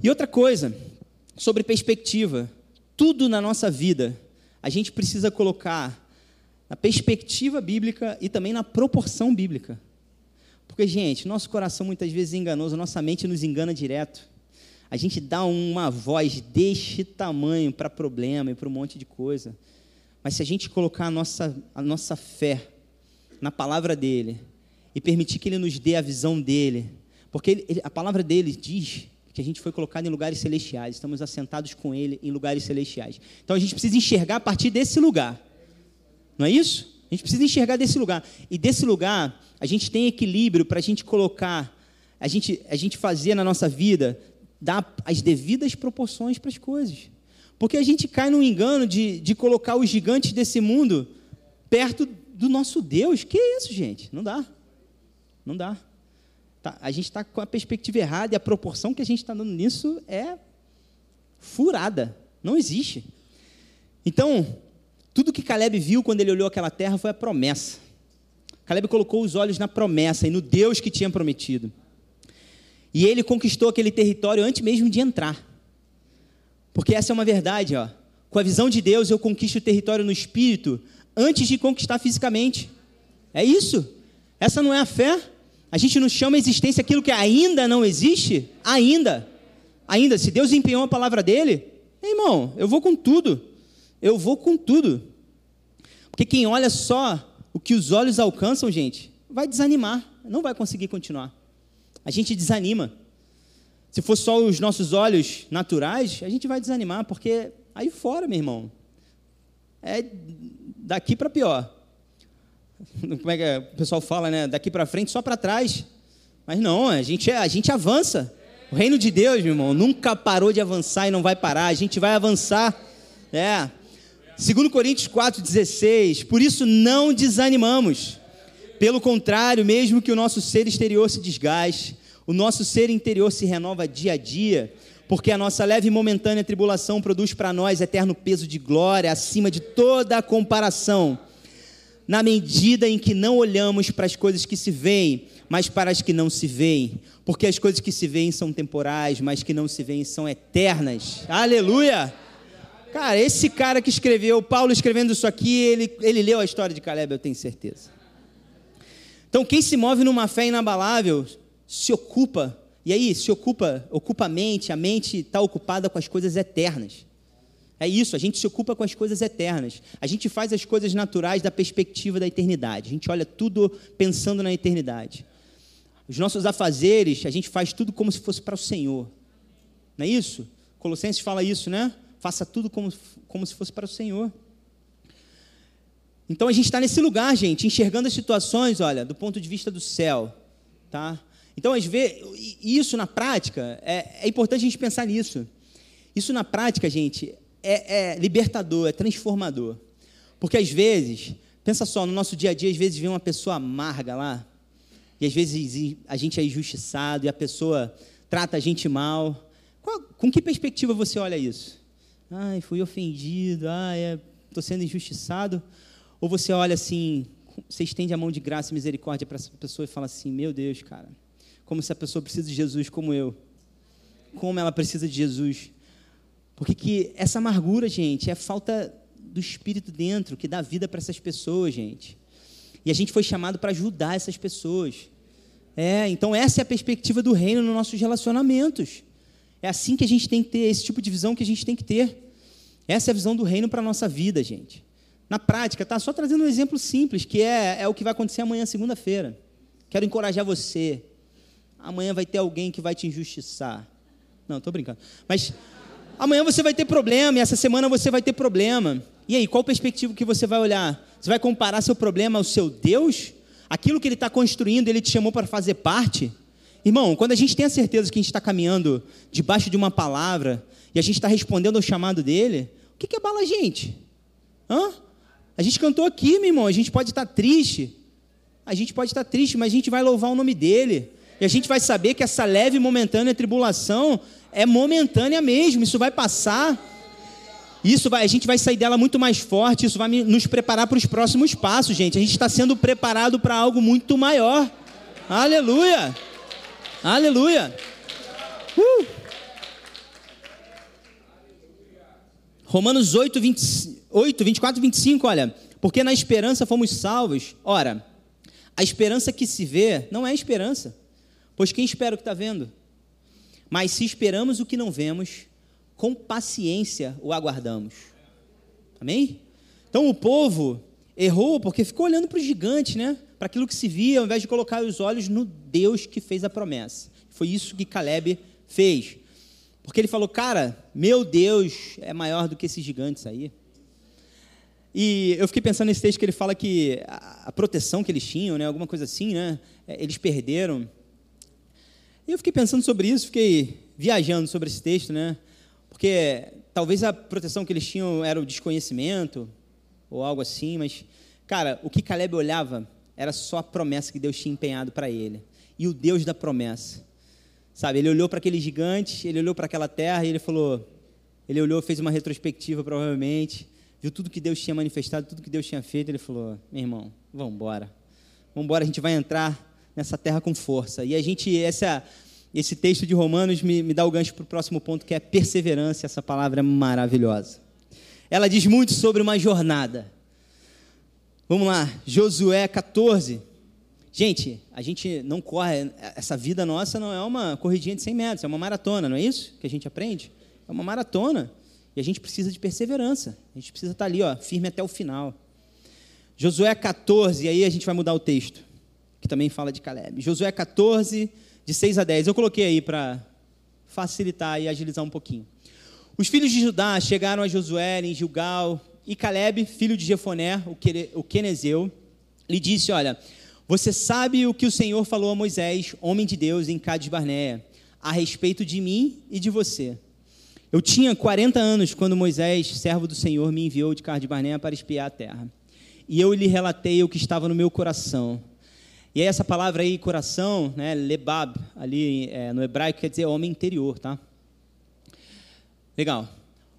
E outra coisa, sobre perspectiva. Tudo na nossa vida a gente precisa colocar na perspectiva bíblica e também na proporção bíblica. Porque, gente, nosso coração muitas vezes é enganoso, nossa mente nos engana direto. A gente dá uma voz deste tamanho para problema e para um monte de coisa. Mas se a gente colocar a nossa, a nossa fé na palavra dele e permitir que ele nos dê a visão dele, porque ele, ele, a palavra dele diz que a gente foi colocado em lugares celestiais, estamos assentados com Ele em lugares celestiais. Então a gente precisa enxergar a partir desse lugar, não é isso? A gente precisa enxergar desse lugar. E desse lugar, a gente tem equilíbrio para a gente colocar, a gente, a gente fazer na nossa vida, dar as devidas proporções para as coisas. Porque a gente cai no engano de, de colocar os gigantes desse mundo perto do nosso Deus. Que isso, gente? Não dá. Não dá. Tá, a gente está com a perspectiva errada e a proporção que a gente está dando nisso é furada. Não existe. Então, tudo que Caleb viu quando ele olhou aquela terra foi a promessa. Caleb colocou os olhos na promessa e no Deus que tinha prometido. E ele conquistou aquele território antes mesmo de entrar. Porque essa é uma verdade, ó. Com a visão de Deus, eu conquisto o território no espírito antes de conquistar fisicamente. É isso? Essa não é a fé? A gente não chama a existência aquilo que ainda não existe? Ainda. Ainda. Se Deus empenhou a palavra dele, irmão, eu vou com tudo. Eu vou com tudo. Porque quem olha só o que os olhos alcançam, gente, vai desanimar. Não vai conseguir continuar. A gente desanima. Se for só os nossos olhos naturais, a gente vai desanimar, porque aí fora, meu irmão, é daqui para pior. Como é que o pessoal fala, né? Daqui para frente, só para trás. Mas não, a gente, é, a gente avança. O reino de Deus, meu irmão, nunca parou de avançar e não vai parar. A gente vai avançar. É. Segundo Coríntios 4:16, por isso não desanimamos. Pelo contrário, mesmo que o nosso ser exterior se desgaste, o nosso ser interior se renova dia a dia, porque a nossa leve e momentânea tribulação produz para nós eterno peso de glória acima de toda a comparação, na medida em que não olhamos para as coisas que se veem, mas para as que não se veem, porque as coisas que se veem são temporais, mas que não se veem são eternas. Aleluia! Cara, esse cara que escreveu, Paulo escrevendo isso aqui, ele, ele leu a história de Caleb, eu tenho certeza. Então, quem se move numa fé inabalável se ocupa, e aí se ocupa, ocupa a mente, a mente está ocupada com as coisas eternas. É isso, a gente se ocupa com as coisas eternas. A gente faz as coisas naturais da perspectiva da eternidade. A gente olha tudo pensando na eternidade. Os nossos afazeres, a gente faz tudo como se fosse para o Senhor. Não é isso? Colossenses fala isso, né? Faça tudo como, como se fosse para o Senhor. Então a gente está nesse lugar, gente, enxergando as situações, olha, do ponto de vista do céu, tá? Então, às vezes, isso na prática, é, é importante a gente pensar nisso. Isso na prática, gente, é, é, libertador, é transformador. Porque às vezes, pensa só, no nosso dia a dia, às vezes vem uma pessoa amarga lá, e às vezes a gente é injustiçado, e a pessoa trata a gente mal. Qual, com que perspectiva você olha isso? Ai, fui ofendido, ai, estou é, sendo injustiçado. Ou você olha assim, você estende a mão de graça e misericórdia para essa pessoa e fala assim: Meu Deus, cara, como essa pessoa precisa de Jesus como eu. Como ela precisa de Jesus. Porque que essa amargura, gente, é falta do Espírito dentro que dá vida para essas pessoas, gente. E a gente foi chamado para ajudar essas pessoas. É, então essa é a perspectiva do reino nos nossos relacionamentos. É assim que a gente tem que ter, esse tipo de visão que a gente tem que ter. Essa é a visão do reino para a nossa vida, gente na prática, tá? Só trazendo um exemplo simples, que é, é o que vai acontecer amanhã, segunda-feira. Quero encorajar você. Amanhã vai ter alguém que vai te injustiçar. Não, estou brincando. Mas amanhã você vai ter problema, e essa semana você vai ter problema. E aí, qual perspectiva que você vai olhar? Você vai comparar seu problema ao seu Deus? Aquilo que ele está construindo, ele te chamou para fazer parte? Irmão, quando a gente tem a certeza que a gente está caminhando debaixo de uma palavra e a gente está respondendo ao chamado dele, o que, que abala a gente? Hã? A gente cantou aqui, meu irmão, a gente pode estar triste. A gente pode estar triste, mas a gente vai louvar o nome dele. E a gente vai saber que essa leve e momentânea tribulação é momentânea mesmo, isso vai passar. Isso vai, a gente vai sair dela muito mais forte, isso vai nos preparar para os próximos passos, gente. A gente está sendo preparado para algo muito maior. Aleluia! Aleluia! Uh! Romanos 8, 20, 8, 24 e 25, olha. Porque na esperança fomos salvos. Ora, a esperança que se vê não é esperança, pois quem espera o que está vendo? Mas se esperamos o que não vemos, com paciência o aguardamos. Amém? Então o povo errou porque ficou olhando para o gigante, né? Para aquilo que se via, ao invés de colocar os olhos no Deus que fez a promessa. Foi isso que Caleb fez. Porque ele falou, cara, meu Deus é maior do que esses gigantes aí. E eu fiquei pensando nesse texto que ele fala que a, proteção que eles tinham, né, alguma coisa assim, né, é, eles perderam. E eu fiquei pensando sobre isso, fiquei viajando sobre esse texto, né, porque talvez a proteção que eles tinham era o desconhecimento ou algo assim, mas, cara, o que Caleb olhava era só a promessa que Deus tinha empenhado para ele. E o Deus da promessa. Sabe, ele olhou para aquele gigante, ele olhou para aquela terra e ele falou, ele olhou, fez uma retrospectiva provavelmente, viu tudo que Deus tinha manifestado, tudo que Deus tinha feito, ele falou: "Meu irmão, vamos embora. Vamos embora, a gente vai entrar nessa terra com força". E a gente essa esse texto de Romanos me, me dá o gancho para o próximo ponto, que é perseverança. Essa palavra é maravilhosa. Ela diz muito sobre uma jornada. Vamos lá, Josué 14. Gente, a gente não corre, essa vida nossa não é uma corridinha de 100 metros, é uma maratona, não é isso que a gente aprende? É uma maratona. E a gente precisa de perseverança. A gente precisa estar ali, ó, firme até o final. Josué 14, e aí a gente vai mudar o texto, que também fala de Caleb. Josué 14, de 6 a 10. Eu coloquei aí para facilitar e agilizar um pouquinho. Os filhos de Judá chegaram a Josué em Gilgal e Caleb, filho de Jefoné, o quenezeu, lhe disse: Olha, você sabe o que o Senhor falou a Moisés, homem de Deus, em Cades Barneia, a respeito de mim e de você. Eu tinha 40 anos quando Moisés, servo do Senhor, me enviou de Cades Barneia para espiar a terra. E eu lhe relatei o que estava no meu coração. E aí essa palavra aí, coração, né, lebab, ali é, no hebraico quer dizer homem interior, tá? Legal.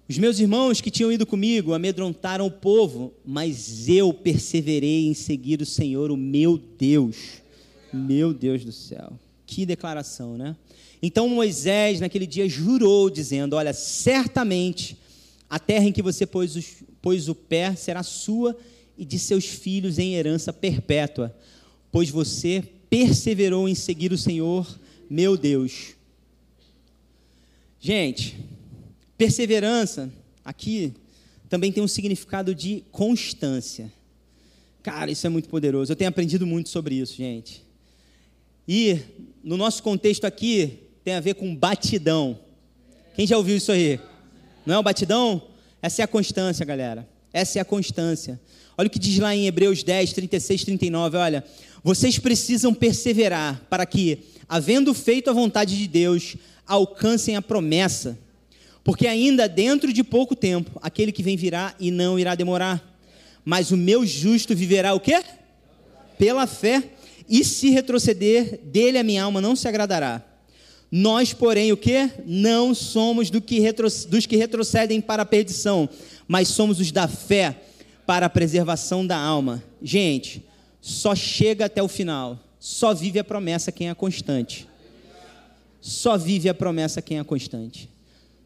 Os meus irmãos que tinham ido comigo amedrontaram o povo, mas eu perseverei em seguir o Senhor, o meu Deus. Meu Deus do céu. Que declaração, né? Então Moisés, naquele dia, jurou, dizendo: Olha, certamente a terra em que você pôs, os, pôs o pé será sua e de seus filhos em herança perpétua, pois você perseverou em seguir o Senhor, meu Deus. Gente, Perseverança, aqui, também tem um significado de constância. Cara, isso é muito poderoso. Eu tenho aprendido muito sobre isso, gente. E no nosso contexto aqui, tem a ver com batidão. Quem já ouviu isso aí? Não é o batidão? Essa é a constância, galera. Essa é a constância. Olha o que diz lá em Hebreus 10, 36, 39. Olha, vocês precisam perseverar para que, havendo feito a vontade de Deus, alcancem a promessa. Porque ainda dentro de pouco tempo, aquele que vem virá e não irá demorar. Mas o meu justo viverá o quê? Pela fé. E se retroceder, dele a minha alma não se agradará. Nós, porém, o que? Não somos do que retro, dos que retrocedem para a perdição, mas somos os da fé para a preservação da alma. Gente, só chega até o final. Só vive a promessa quem é constante. Só vive a promessa quem é constante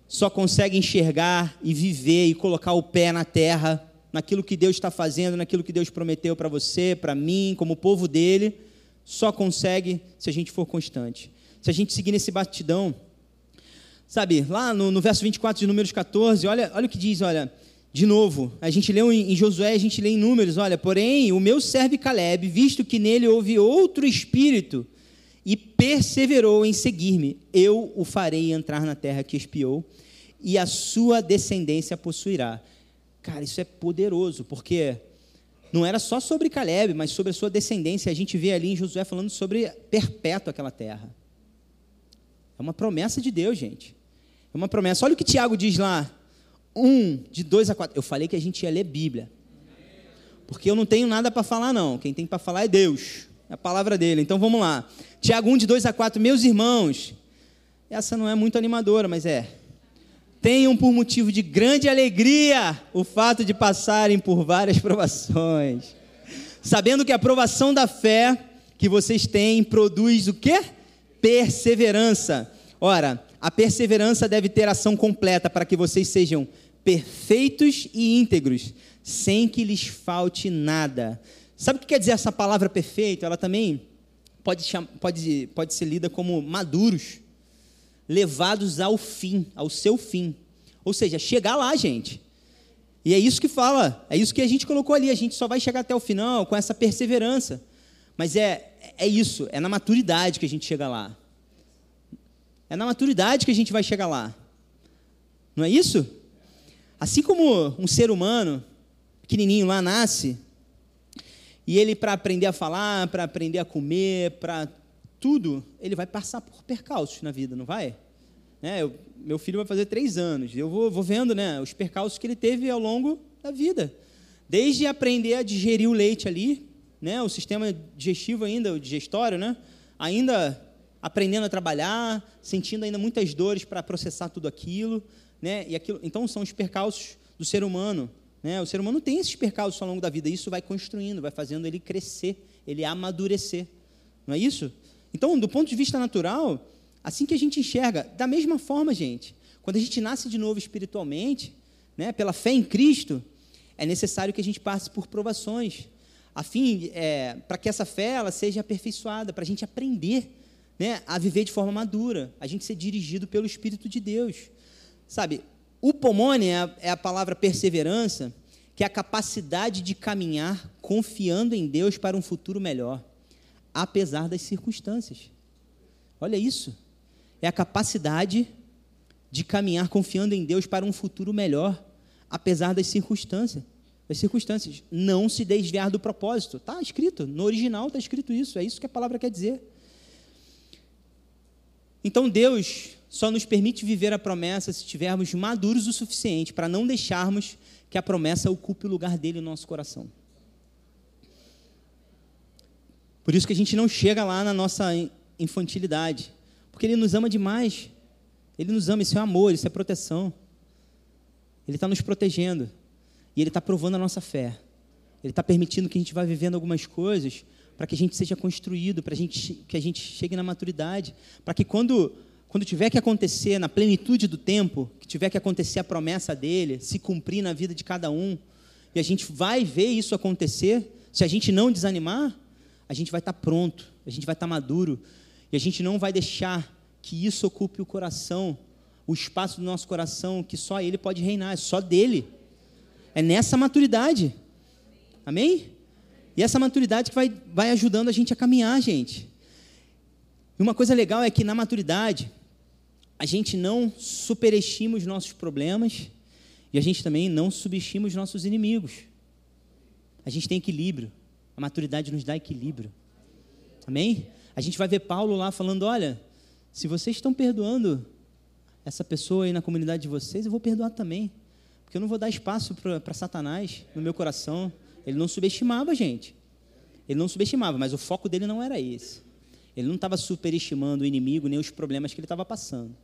só consegue enxergar e viver e colocar o pé na terra, naquilo que Deus está fazendo, naquilo que Deus prometeu para você, para mim, como povo dele, só consegue se a gente for constante. Se a gente seguir nesse batidão, sabe, lá no, no verso 24 de Números 14, olha, olha o que diz, olha, de novo, a gente leu em, Josué, a gente lê em Números, olha, porém, o meu servo Caleb, visto que nele houve outro espírito, e perseverou em seguir-me, eu o farei entrar na terra que espiou, e a sua descendência possuirá. Cara, isso é poderoso, porque não era só sobre Caleb, mas sobre a sua descendência. A gente vê ali em Josué falando sobre perpétua aquela terra. É uma promessa de Deus, gente. É uma promessa. Olha o que Tiago diz lá. 1, de 2 a 4. Eu falei que a gente ia ler Bíblia. Porque eu não tenho nada para falar, não. Quem tem para falar é Deus. É a palavra dele. Então vamos lá. Tiago 1, de 2 a 4. Meus irmãos. Essa não é muito animadora, mas é tenham por motivo de grande alegria o fato de passarem por várias provações, sabendo que a provação da fé que vocês têm produz o quê? Perseverança. Ora, a perseverança deve ter ação completa para que vocês sejam perfeitos e íntegros, sem que lhes falte nada. Sabe o que quer dizer essa palavra perfeito? Ela também pode, pode, pode ser lida como maduros levados ao fim, ao seu fim. Ou seja, chegar lá, gente. E é isso que fala, é isso que a gente colocou ali. A gente só vai chegar até o final com essa perseverança. Mas é, é isso, é na maturidade que a gente chega lá. É na maturidade que a gente vai chegar lá. Não é isso? Assim como um ser humano, pequenininho lá, nasce, e ele, para aprender a falar, para aprender a comer, para tudo, ele vai passar por percalços na vida, não vai? Né? Eu, meu filho vai fazer três anos, eu vou, vou vendo né, os percalços que ele teve ao longo da vida. Desde aprender a digerir o leite ali, né, o sistema digestivo ainda, o digestório, né, ainda aprendendo a trabalhar, sentindo ainda muitas dores para processar tudo aquilo, né, e aquilo, então são os percalços do ser humano, né, o ser humano tem esses percalços ao longo da vida, e isso vai construindo, vai fazendo ele crescer, ele amadurecer, não é isso? Então, do ponto de vista natural, assim que a gente enxerga, da mesma forma, gente, quando a gente nasce de novo espiritualmente, né, pela fé em Cristo, é necessário que a gente passe por provações, a fim, é, para que essa fé ela seja aperfeiçoada, para a gente aprender né, a viver de forma madura, a gente ser dirigido pelo Espírito de Deus. Sabe, o pomone é a, é a palavra perseverança, que é a capacidade de caminhar confiando em Deus para um futuro melhor apesar das circunstâncias. Olha isso. É a capacidade de caminhar confiando em Deus para um futuro melhor, apesar das circunstâncias. Das circunstâncias. Não se desviar do propósito. Está escrito, no original está escrito isso. É isso que a palavra quer dizer. Então Deus só nos permite viver a promessa se estivermos maduros o suficiente para não deixarmos que a promessa ocupe o lugar dele no nosso coração. Por isso que a gente não chega lá na nossa infantilidade, porque ele nos ama demais. Ele nos ama, isso é amor, isso é proteção. Ele está nos protegendo e ele está provando a nossa fé. Ele está permitindo que a gente vá vivendo algumas coisas para que a gente seja construído, para gente, que a gente chegue na maturidade, para que quando quando tiver que acontecer na plenitude do tempo, que tiver que acontecer a promessa dele, se cumprir na vida de cada um, e a gente vai ver isso acontecer, se a gente não desanimar, a gente vai estar pronto, a gente vai estar maduro, e a gente não vai deixar que isso ocupe o coração, o espaço do nosso coração, que só ele pode reinar, é só dele. É nessa maturidade. Amém? E essa maturidade que vai, vai ajudando a gente a caminhar, gente. E uma coisa legal é que na maturidade, a gente não superestima os nossos problemas e a gente também não subestima os nossos inimigos. A gente tem equilíbrio. A maturidade nos dá equilíbrio. Amém? A gente vai ver Paulo lá falando: olha, se vocês estão perdoando essa pessoa aí na comunidade de vocês, eu vou perdoar também. Porque eu não vou dar espaço para Satanás no meu coração. Ele não subestimava a gente. Ele não subestimava, mas o foco dele não era esse. Ele não estava superestimando o inimigo nem os problemas que ele estava passando.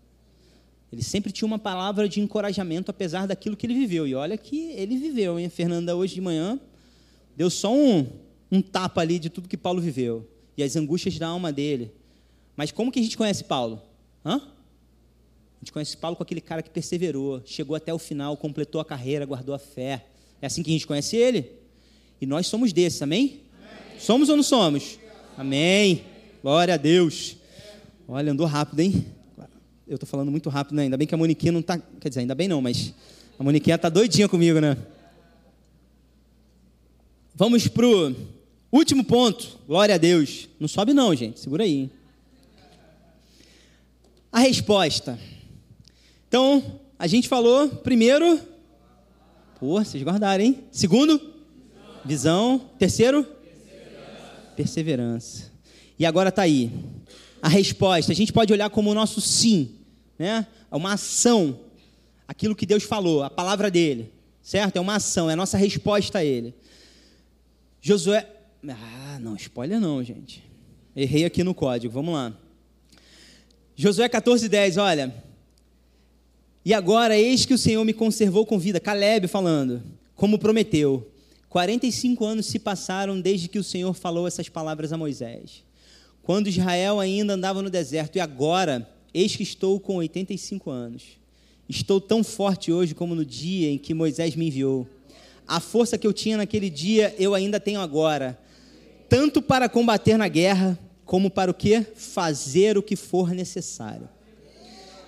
Ele sempre tinha uma palavra de encorajamento, apesar daquilo que ele viveu. E olha que ele viveu, hein? A Fernanda, hoje de manhã, deu só um, um tapa ali de tudo que Paulo viveu. E as angústias da alma dele. Mas como que a gente conhece Paulo? Hã? A gente conhece Paulo com aquele cara que perseverou, chegou até o final, completou a carreira, guardou a fé. É assim que a gente conhece ele? E nós somos desses, amém? amém. Somos ou não somos? Amém. Glória a Deus. Olha, andou rápido, hein? Eu estou falando muito rápido, né? Ainda bem que a Moniquinha não está. Quer dizer, ainda bem não, mas a Moniquinha está doidinha comigo, né? Vamos para o último ponto. Glória a Deus. Não sobe, não, gente. Segura aí. A resposta. Então, a gente falou primeiro. Pô, vocês guardaram, hein? Segundo? Visão. Terceiro? Perseverança. Perseverança. E agora está aí a resposta. A gente pode olhar como o nosso sim, né? É uma ação, aquilo que Deus falou, a palavra dele, certo? É uma ação, é a nossa resposta a ele. Josué. Ah, não, spoiler não, gente. Errei aqui no código, vamos lá. Josué 14, 10, olha. E agora, eis que o Senhor me conservou com vida. Caleb falando, como prometeu. 45 anos se passaram desde que o Senhor falou essas palavras a Moisés quando Israel ainda andava no deserto, e agora, eis que estou com 85 anos. Estou tão forte hoje como no dia em que Moisés me enviou. A força que eu tinha naquele dia, eu ainda tenho agora, tanto para combater na guerra, como para o que? Fazer o que for necessário.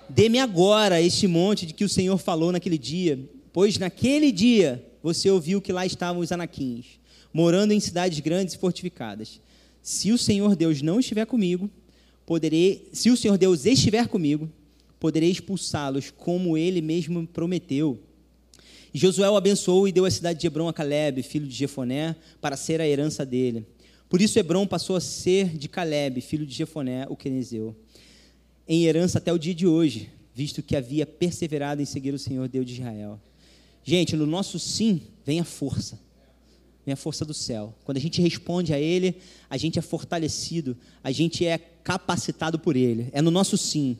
Dê-me agora este monte de que o Senhor falou naquele dia, pois naquele dia você ouviu que lá estavam os anaquins, morando em cidades grandes e fortificadas. Se o Senhor Deus não estiver comigo, poderei, se o Senhor Deus estiver comigo, poderei expulsá-los como ele mesmo prometeu. E Josué o abençoou e deu a cidade de Hebron a Caleb, filho de Jefoné, para ser a herança dele. Por isso Hebron passou a ser de Caleb, filho de Jefoné, o quenezeu, em herança até o dia de hoje, visto que havia perseverado em seguir o Senhor Deus de Israel. Gente, no nosso sim vem a força vem a força do céu. Quando a gente responde a Ele, a gente é fortalecido, a gente é capacitado por Ele. É no nosso sim.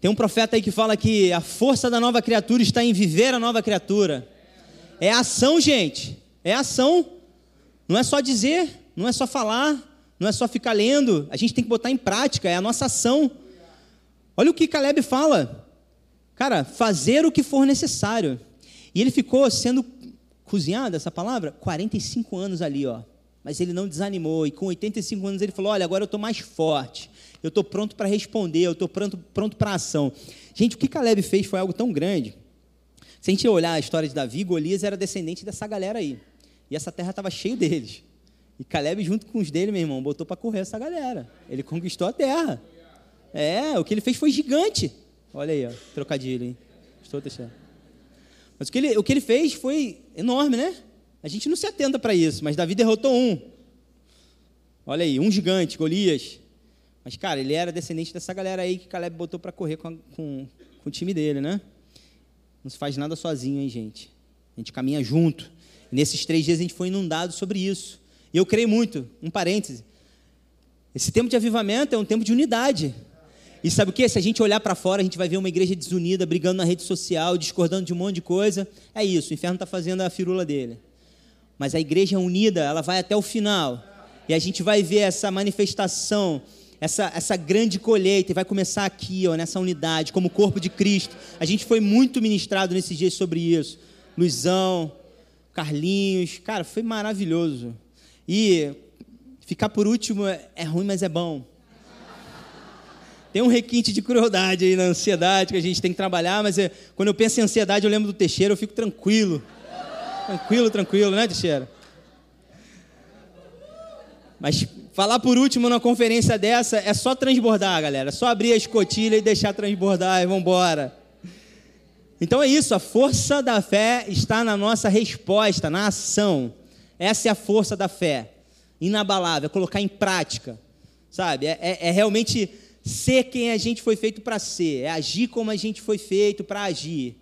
Tem um profeta aí que fala que a força da nova criatura está em viver a nova criatura. É ação, gente. É ação. Não é só dizer, não é só falar, não é só ficar lendo. A gente tem que botar em prática, é a nossa ação. Olha o que Caleb fala. Cara, fazer o que for necessário. E ele ficou sendo cozinhada essa palavra? 45 anos ali, ó. Mas ele não desanimou. E com 85 anos ele falou: Olha, agora eu estou mais forte. Eu estou pronto para responder. Eu estou pronto, pronto para ação. Gente, o que Caleb fez foi algo tão grande. Se a gente olhar a história de Davi, Golias era descendente dessa galera aí. E essa terra estava cheia deles. E Caleb, junto com os dele, meu irmão, botou para correr essa galera. Ele conquistou a terra. É, o que ele fez foi gigante. Olha aí, ó, trocadilho, hein? Estou deixando. Mas o que ele, o que ele fez foi enorme, né? A gente não se atenta para isso, mas Davi derrotou um. Olha aí, um gigante, Golias. Mas, cara, ele era descendente dessa galera aí que Caleb botou para correr com, a, com, com, o time dele, né? Não se faz nada sozinho, hein, gente? A gente caminha junto. E nesses três dias a gente foi inundado sobre isso. E eu creio muito, um parêntese. Esse tempo de avivamento é um tempo de unidade. E sabe o que? Se a gente olhar para fora, a gente vai ver uma igreja desunida, brigando na rede social, discordando de um monte de coisa. É isso, o inferno está fazendo a firula dele. Mas a igreja unida, ela vai até o final. E a gente vai ver essa manifestação, essa, essa grande colheita, e vai começar aqui, ó, nessa unidade, como corpo de Cristo. A gente foi muito ministrado nesses dias sobre isso. Luizão, Carlinhos, cara, foi maravilhoso. E ficar por último é, é ruim, mas é bom. Tem um requinte de crueldade aí na ansiedade que a gente tem que trabalhar, mas é, quando eu penso em ansiedade, eu lembro do Teixeira, eu fico tranquilo. Tranquilo, tranquilo, né, Teixeira? Mas falar por último numa conferência dessa é só transbordar, galera. É só abrir a escotilha e deixar transbordar e vamos embora. Então é isso, a força da fé está na nossa resposta, na ação. Essa é a força da fé, inabalável, é colocar em prática, sabe? É, é, é realmente ser quem a gente foi feito para ser, é agir como a gente foi feito para agir.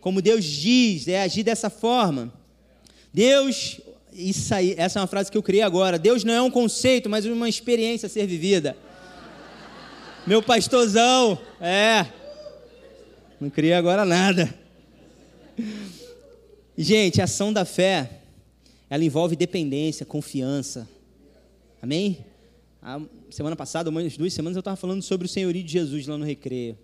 Como Deus diz, é agir dessa forma. Deus, isso aí, essa é uma frase que eu criei agora. Deus não é um conceito, mas uma experiência a ser vivida. Meu pastorzão, é. Não criei agora nada. Gente, a ação da fé, ela envolve dependência, confiança. Amém? A semana passada, umas duas semanas, eu estava falando sobre o senhorio de Jesus lá no recreio.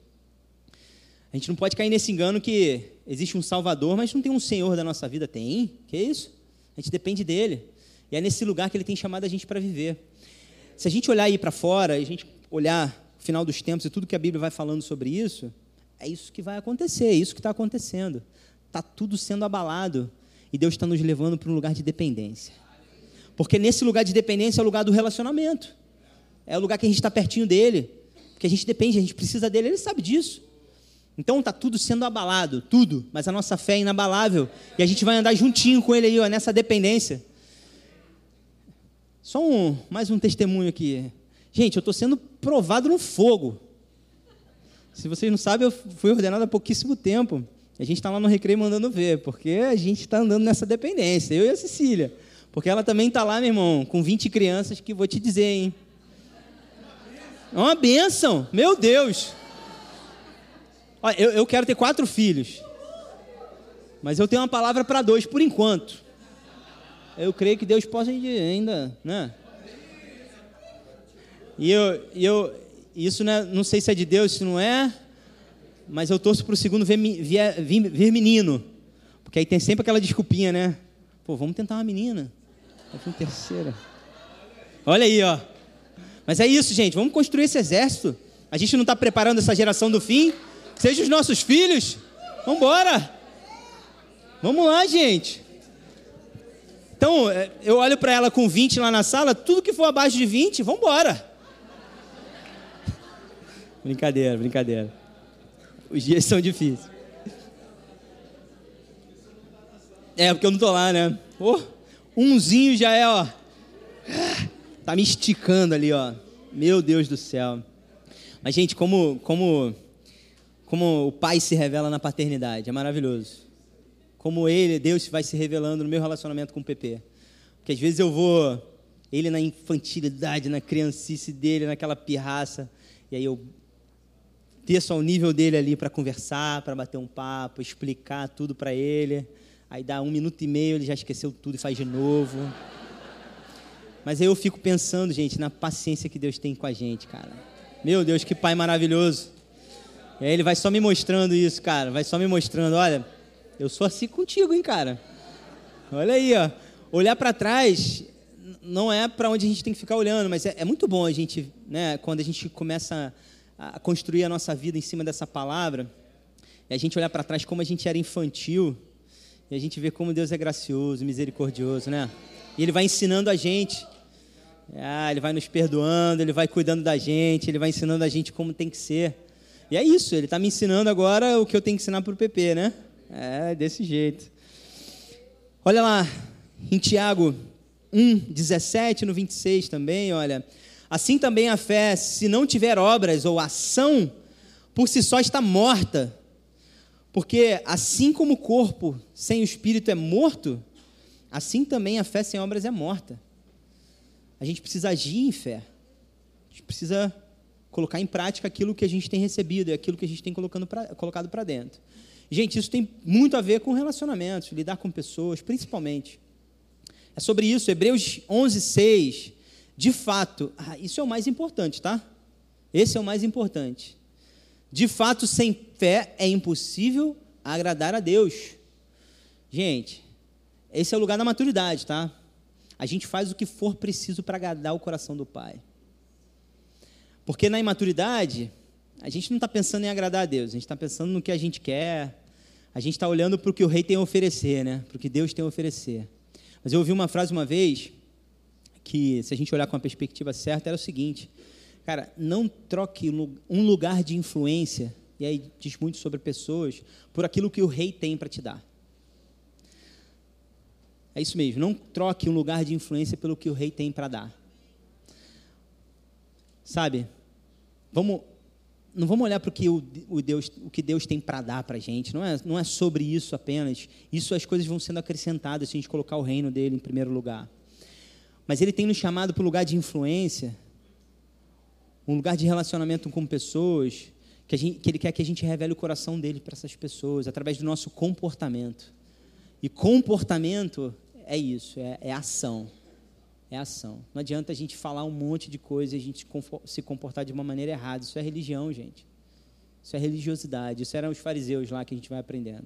A gente não pode cair nesse engano que existe um Salvador, mas não tem um Senhor da nossa vida. Tem? Que é isso? A gente depende dele. E é nesse lugar que ele tem chamado a gente para viver. Se a gente olhar aí para fora, e a gente olhar o final dos tempos e tudo que a Bíblia vai falando sobre isso, é isso que vai acontecer, é isso que está acontecendo. Está tudo sendo abalado. E Deus está nos levando para um lugar de dependência. Porque nesse lugar de dependência é o lugar do relacionamento. É o lugar que a gente está pertinho dele. Porque a gente depende, a gente precisa dele, ele sabe disso. Então está tudo sendo abalado, tudo, mas a nossa fé é inabalável. E a gente vai andar juntinho com ele aí, ó, nessa dependência. Só um, mais um testemunho aqui. Gente, eu estou sendo provado no fogo. Se vocês não sabem, eu fui ordenado há pouquíssimo tempo. A gente está lá no recreio mandando ver, porque a gente está andando nessa dependência, eu e a Cecília. Porque ela também está lá, meu irmão, com 20 crianças que vou te dizer, hein? É uma bênção, meu Deus. Olha, eu, eu quero ter quatro filhos, mas eu tenho uma palavra para dois por enquanto. Eu creio que Deus possa ainda, né? E eu, eu isso né, não sei se é de Deus, se não é, mas eu torço para o segundo vir, vir, vir, menino, porque aí tem sempre aquela desculpinha, né? Pô, vamos tentar uma menina. Um terceira. Olha aí, ó. Mas é isso, gente. Vamos construir esse exército. A gente não está preparando essa geração do fim. Seja os nossos filhos. Vamos embora. Vamos lá, gente. Então, é, eu olho para ela com 20 lá na sala. Tudo que for abaixo de 20, vamos embora. brincadeira, brincadeira. Os dias são difíceis. É, porque eu não tô lá, né? Oh, umzinho já é, ó. Tá me esticando ali, ó. Meu Deus do céu. Mas, gente, como, como, como o pai se revela na paternidade, é maravilhoso. Como ele, Deus, vai se revelando no meu relacionamento com o PP. Porque às vezes eu vou, ele na infantilidade, na criancice dele, naquela pirraça, e aí eu desço ao nível dele ali para conversar, para bater um papo, explicar tudo para ele. Aí dá um minuto e meio, ele já esqueceu tudo e faz de novo. Mas aí eu fico pensando, gente, na paciência que Deus tem com a gente, cara. Meu Deus, que pai maravilhoso. E aí ele vai só me mostrando isso, cara. Vai só me mostrando, olha, eu sou assim contigo, hein, cara. Olha aí, ó. Olhar para trás não é para onde a gente tem que ficar olhando, mas é, é, muito bom a gente, né, quando a gente começa a construir a nossa vida em cima dessa palavra, e a gente olhar para trás como a gente era infantil, e a gente vê como Deus é gracioso, misericordioso, né? E Ele vai ensinando a gente ah, ele vai nos perdoando, ele vai cuidando da gente, ele vai ensinando a gente como tem que ser. E é isso, ele está me ensinando agora o que eu tenho que ensinar para o PP, né? É, desse jeito. Olha lá, em Tiago 1, 17 no 26 também, olha. Assim também a fé, se não tiver obras ou ação, por si só está morta. Porque assim como o corpo sem o espírito é morto, assim também a fé sem obras é morta. A gente precisa agir em fé. A gente precisa colocar em prática aquilo que a gente tem recebido e aquilo que a gente tem colocando pra, colocado para dentro. Gente, isso tem muito a ver com relacionamentos, lidar com pessoas, principalmente. É sobre isso, Hebreus 11, 6. De fato, ah, isso é o mais importante, tá? Esse é o mais importante. De fato, sem fé é impossível agradar a Deus. Gente, esse é o lugar da maturidade, tá? A gente faz o que for preciso para agradar o coração do Pai. Porque na imaturidade, a gente não está pensando em agradar a Deus, a gente está pensando no que a gente quer, a gente está olhando para o que o rei tem a oferecer, né? para o que Deus tem a oferecer. Mas eu ouvi uma frase uma vez, que se a gente olhar com a perspectiva certa, era o seguinte: cara, não troque um lugar de influência, e aí diz muito sobre pessoas, por aquilo que o rei tem para te dar. É isso mesmo, não troque um lugar de influência pelo que o rei tem para dar. Sabe? Vamos, não vamos olhar para o que o, o, Deus, o que Deus tem para dar para a gente. Não é, não é sobre isso apenas. Isso as coisas vão sendo acrescentadas se a gente colocar o reino dele em primeiro lugar. Mas Ele tem nos chamado para o lugar de influência, um lugar de relacionamento com pessoas, que, gente, que Ele quer que a gente revele o coração dele para essas pessoas, através do nosso comportamento. E comportamento é isso, é, é ação. É ação. Não adianta a gente falar um monte de coisa e a gente se comportar de uma maneira errada. Isso é religião, gente. Isso é religiosidade. Isso eram os fariseus lá que a gente vai aprendendo.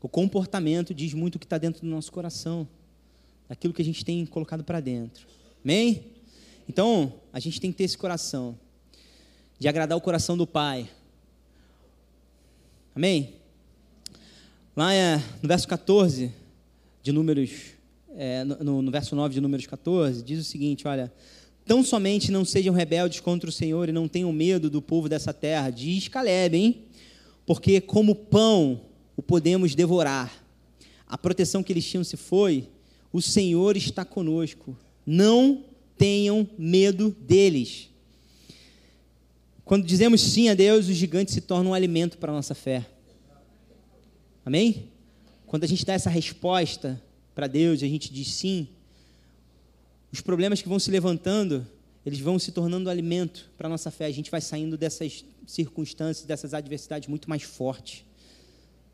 O comportamento diz muito o que está dentro do nosso coração daquilo que a gente tem colocado para dentro. Amém? Então, a gente tem que ter esse coração de agradar o coração do Pai. Amém? Lá é, no verso 14 de Números, é, no, no verso 9 de Números 14, diz o seguinte: olha. Tão somente não sejam rebeldes contra o Senhor e não tenham medo do povo dessa terra, diz Caleb, hein? Porque como pão o podemos devorar. A proteção que eles tinham se foi, o Senhor está conosco. Não tenham medo deles. Quando dizemos sim a Deus, os gigantes se tornam um alimento para a nossa fé. Amém? Quando a gente dá essa resposta para Deus, a gente diz sim, os problemas que vão se levantando, eles vão se tornando alimento para a nossa fé. A gente vai saindo dessas circunstâncias, dessas adversidades muito mais forte.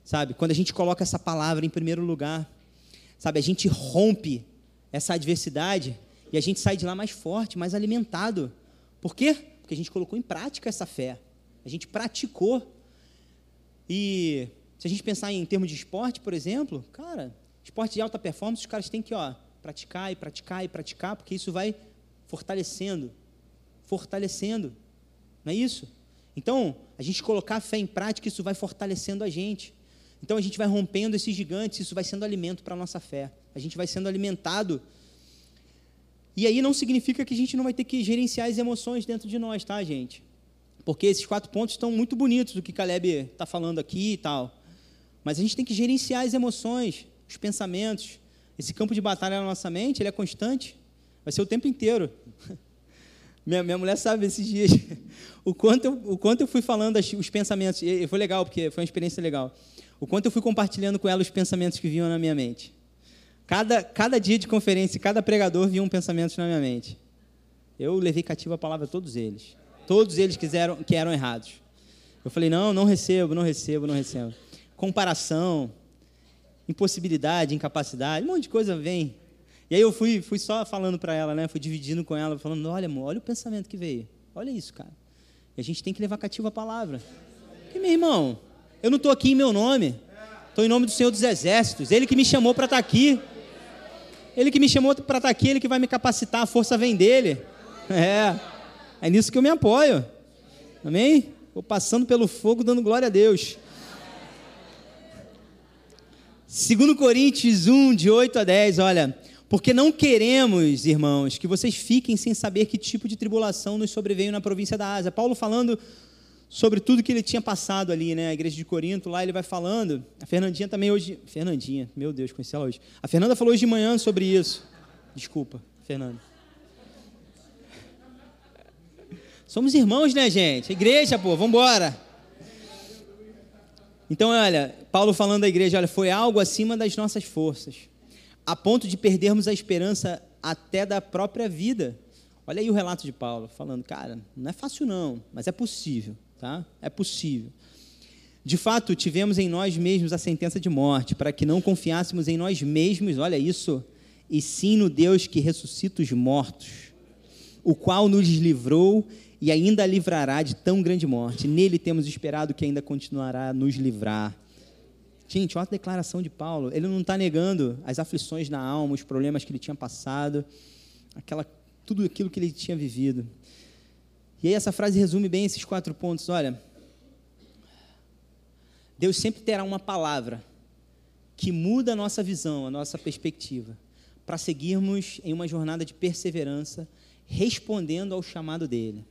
Sabe? Quando a gente coloca essa palavra em primeiro lugar, Sabe, a gente rompe essa adversidade e a gente sai de lá mais forte, mais alimentado. Por quê? Porque a gente colocou em prática essa fé. A gente praticou. E se a gente pensar em termos de esporte, por exemplo, cara, esporte de alta performance, os caras têm que ó, praticar e praticar e praticar, porque isso vai fortalecendo, fortalecendo. Não é isso? Então, a gente colocar a fé em prática, isso vai fortalecendo a gente. Então a gente vai rompendo esses gigantes, isso vai sendo alimento para a nossa fé. A gente vai sendo alimentado. E aí não significa que a gente não vai ter que gerenciar as emoções dentro de nós, tá, gente? Porque esses quatro pontos estão muito bonitos, o que Caleb está falando aqui e tal. Mas a gente tem que gerenciar as emoções, os pensamentos. Esse campo de batalha na nossa mente, ele é constante. Vai ser o tempo inteiro. Minha, minha mulher sabe esses dias o quanto eu, o quanto eu fui falando os pensamentos. E foi legal, porque foi uma experiência legal o quanto eu fui compartilhando com ela os pensamentos que vinham na minha mente. Cada, cada dia de conferência, cada pregador vinha um pensamento na minha mente. Eu levei cativo a palavra a todos eles. Todos eles quiseram, que eram errados. Eu falei, não, não recebo, não recebo, não recebo. Comparação, impossibilidade, incapacidade, um monte de coisa vem. E aí eu fui, fui só falando para ela, né? Fui dividindo com ela, falando, olha, amor, olha o pensamento que veio. Olha isso, cara. E a gente tem que levar cativo a palavra. Porque, meu irmão, eu não estou aqui em meu nome. Estou em nome do Senhor dos Exércitos. Ele que me chamou para estar tá aqui. Ele que me chamou para estar tá aqui, ele que vai me capacitar, a força vem dele. É. É nisso que eu me apoio. Amém? Vou passando pelo fogo, dando glória a Deus. 2 Coríntios 1, de 8 a 10, olha. Porque não queremos, irmãos, que vocês fiquem sem saber que tipo de tribulação nos sobreveio na província da Ásia. Paulo falando sobre tudo que ele tinha passado ali, né? A igreja de Corinto, lá ele vai falando. A Fernandinha também hoje. Fernandinha, meu Deus, conheci ela hoje. A Fernanda falou hoje de manhã sobre isso. Desculpa, Fernanda. Somos irmãos, né, gente? Igreja, pô, vamos embora. Então, olha, Paulo falando da igreja, olha, foi algo acima das nossas forças, a ponto de perdermos a esperança até da própria vida. Olha aí o relato de Paulo, falando, cara, não é fácil não, mas é possível tá? É possível. De fato, tivemos em nós mesmos a sentença de morte, para que não confiássemos em nós mesmos, olha isso, e sim no Deus que ressuscita os mortos, o qual nos livrou e ainda livrará de tão grande morte. Nele temos esperado que ainda continuará a nos livrar. Gente, olha a declaração de Paulo. Ele não está negando as aflições na alma, os problemas que ele tinha passado, aquela, tudo aquilo que ele tinha vivido. E aí essa frase resume bem esses quatro pontos. Olha, Deus sempre terá uma palavra que muda a nossa visão, a nossa perspectiva, para seguirmos em uma jornada de perseverança, respondendo ao chamado dele.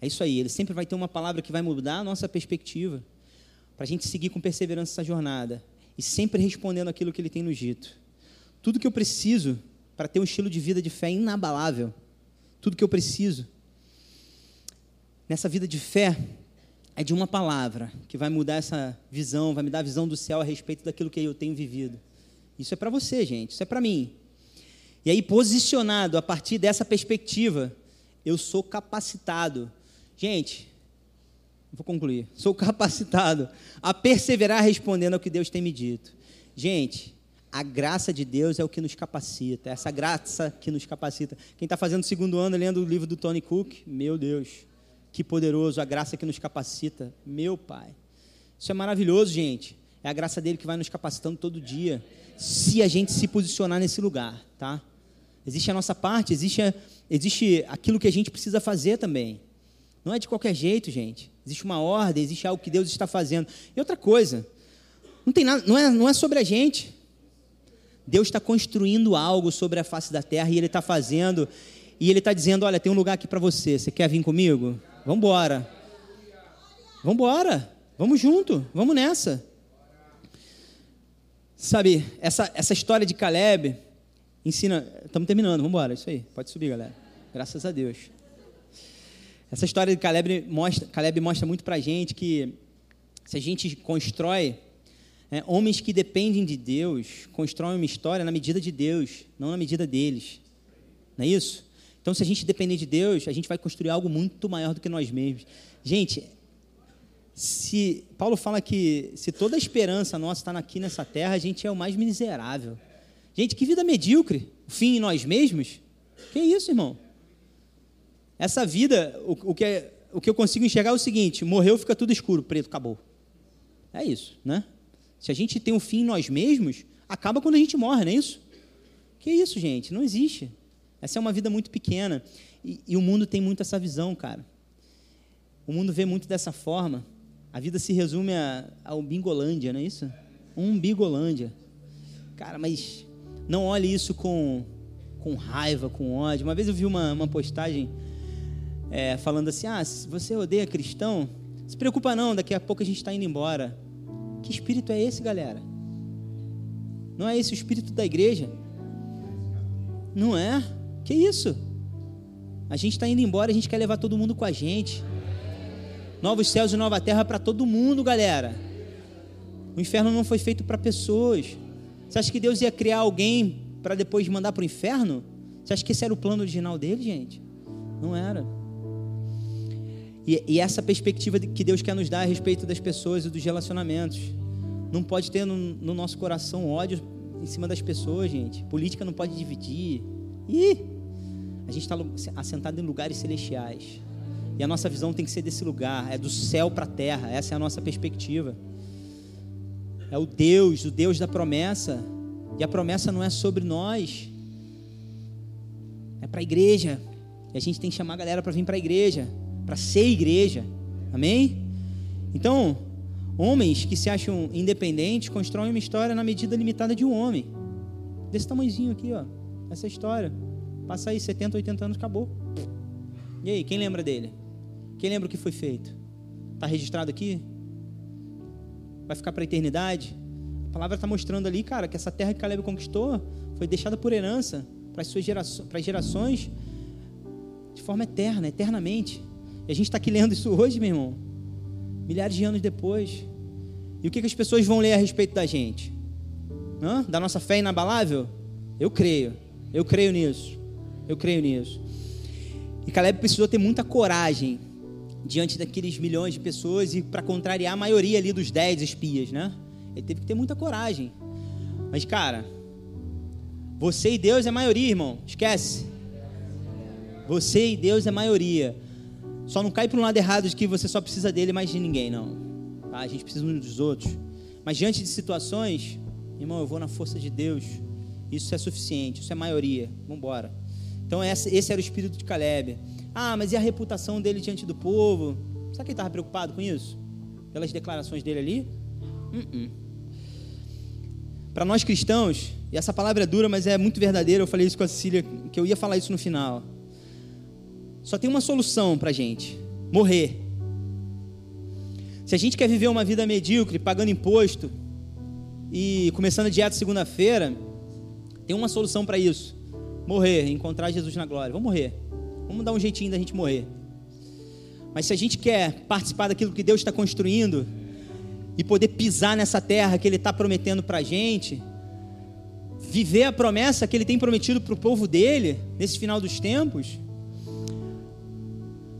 É isso aí, ele sempre vai ter uma palavra que vai mudar a nossa perspectiva, para a gente seguir com perseverança essa jornada, e sempre respondendo aquilo que ele tem nos dito. Tudo que eu preciso para ter um estilo de vida de fé inabalável, tudo que eu preciso nessa vida de fé é de uma palavra que vai mudar essa visão, vai me dar a visão do céu a respeito daquilo que eu tenho vivido. Isso é para você, gente, isso é para mim. E aí, posicionado a partir dessa perspectiva, eu sou capacitado. Gente, vou concluir. Sou capacitado a perseverar respondendo ao que Deus tem me dito. Gente, a graça de Deus é o que nos capacita, é essa graça que nos capacita. Quem está fazendo segundo ano lendo o livro do Tony Cook, meu Deus, que poderoso, a graça que nos capacita. Meu Pai. Isso é maravilhoso, gente. É a graça dele que vai nos capacitando todo dia. Se a gente se posicionar nesse lugar, tá? Existe a nossa parte, existe, a, existe aquilo que a gente precisa fazer também. Não é de qualquer jeito, gente. Existe uma ordem, existe algo que Deus está fazendo. E outra coisa, não tem nada, não é, não é sobre a gente. Deus está construindo algo sobre a face da terra e Ele está fazendo. E Ele está dizendo: Olha, tem um lugar aqui para você. Você quer vir comigo? Vamos embora. Vamos embora. Vamos junto. Vamos nessa. Sabe, essa, essa história de Caleb ensina. Estamos terminando, vamos embora. Isso aí. Pode subir, galera. Graças a Deus. Essa história de Caleb mostra, Caleb mostra muito para a gente que se a gente constrói é, homens que dependem de Deus, constroem uma história na medida de Deus, não na medida deles. Não é isso? Então, se a gente depender de Deus, a gente vai construir algo muito maior do que nós mesmos. Gente, se Paulo fala que se toda a esperança nossa está aqui nessa terra, a gente é o mais miserável. Gente, que vida medíocre. Fim em nós mesmos? Que isso, irmão? Essa vida, o, o, que é, o que eu consigo enxergar é o seguinte: morreu, fica tudo escuro, preto, acabou. É isso, né? Se a gente tem um fim em nós mesmos, acaba quando a gente morre, não é isso? Que isso, gente? Não existe. Essa é uma vida muito pequena. E, e, o mundo tem muito essa visão, cara. O mundo vê muito dessa forma. A vida se resume a, ao Bingolândia, não é isso? Um Bingolândia. Cara, mas não olhe isso com, com raiva, com ódio. Uma vez eu vi uma, uma postagem é, falando assim: ah, se você odeia cristão, se preocupa não, daqui a pouco a gente está indo embora. Que espírito é esse, galera? Não é esse o espírito da igreja? Não é? Que isso? A gente está indo embora, a gente quer levar todo mundo com a gente. Novos céus e nova terra para todo mundo, galera. O inferno não foi feito para pessoas. Você acha que Deus ia criar alguém para depois mandar para o inferno? Você acha que esse era o plano original dele, gente? Não era. E, e, essa perspectiva que Deus quer nos dar a respeito das pessoas e dos relacionamentos. Não pode ter no, no nosso coração ódio em cima das pessoas, gente. Política não pode dividir. Ih! A gente está assentado em lugares celestiais. E a nossa visão tem que ser desse lugar, é do céu para a terra, essa é a nossa perspectiva. É o Deus, o Deus da promessa. E a promessa não é sobre nós, é para a igreja. E a gente tem que chamar a galera para vir para a igreja, para ser igreja. Amém? Então, homens que se acham independentes constroem uma história na medida limitada de um homem. Desse tamanhozinho aqui, ó. Essa história. Passa aí 70, 80 anos, acabou. E aí, quem lembra dele? Quem lembra o que foi feito? Está registrado aqui? Vai ficar para a eternidade? A palavra está mostrando ali, cara, que essa terra que Caleb conquistou foi deixada por herança para as suas gerações, para as gerações de forma eterna, eternamente. E a gente está aqui lendo isso hoje, meu irmão, milhares de anos depois. E o que, que as pessoas vão ler a respeito da gente? Hã? Da nossa fé inabalável? Eu creio, eu creio nisso, eu creio nisso. E Caleb precisou ter muita coragem diante daqueles milhões de pessoas e para contrariar a maioria ali dos dez espias, né? Ele teve que ter muita coragem. Mas, cara, você e Deus é maioria, irmão. Esquece. Você e Deus é maioria. Só não cai para um lado errado de que você só precisa dele, mas de ninguém, não. Tá? A gente precisa uns dos outros. Mas diante de situações, irmão, eu vou na força de Deus. Isso é suficiente, isso é maioria. Vamos embora. Então esse era o espírito de Caleb. Ah, mas e a reputação dele diante do povo? Será que ele estava preocupado com isso? Pelas declarações dele ali? Uh -uh. Para nós cristãos, e essa palavra é dura, mas é muito verdadeira, eu falei isso com a Cecília, que eu ia falar isso no final. Só tem uma solução para gente: morrer. Se a gente quer viver uma vida medíocre, pagando imposto e começando a dieta segunda-feira, tem uma solução para isso: morrer, encontrar Jesus na glória. Vamos morrer. Vamos dar um jeitinho da gente morrer. Mas se a gente quer participar daquilo que Deus está construindo, e poder pisar nessa terra que Ele está prometendo para a gente, viver a promessa que Ele tem prometido para o povo dele, nesse final dos tempos,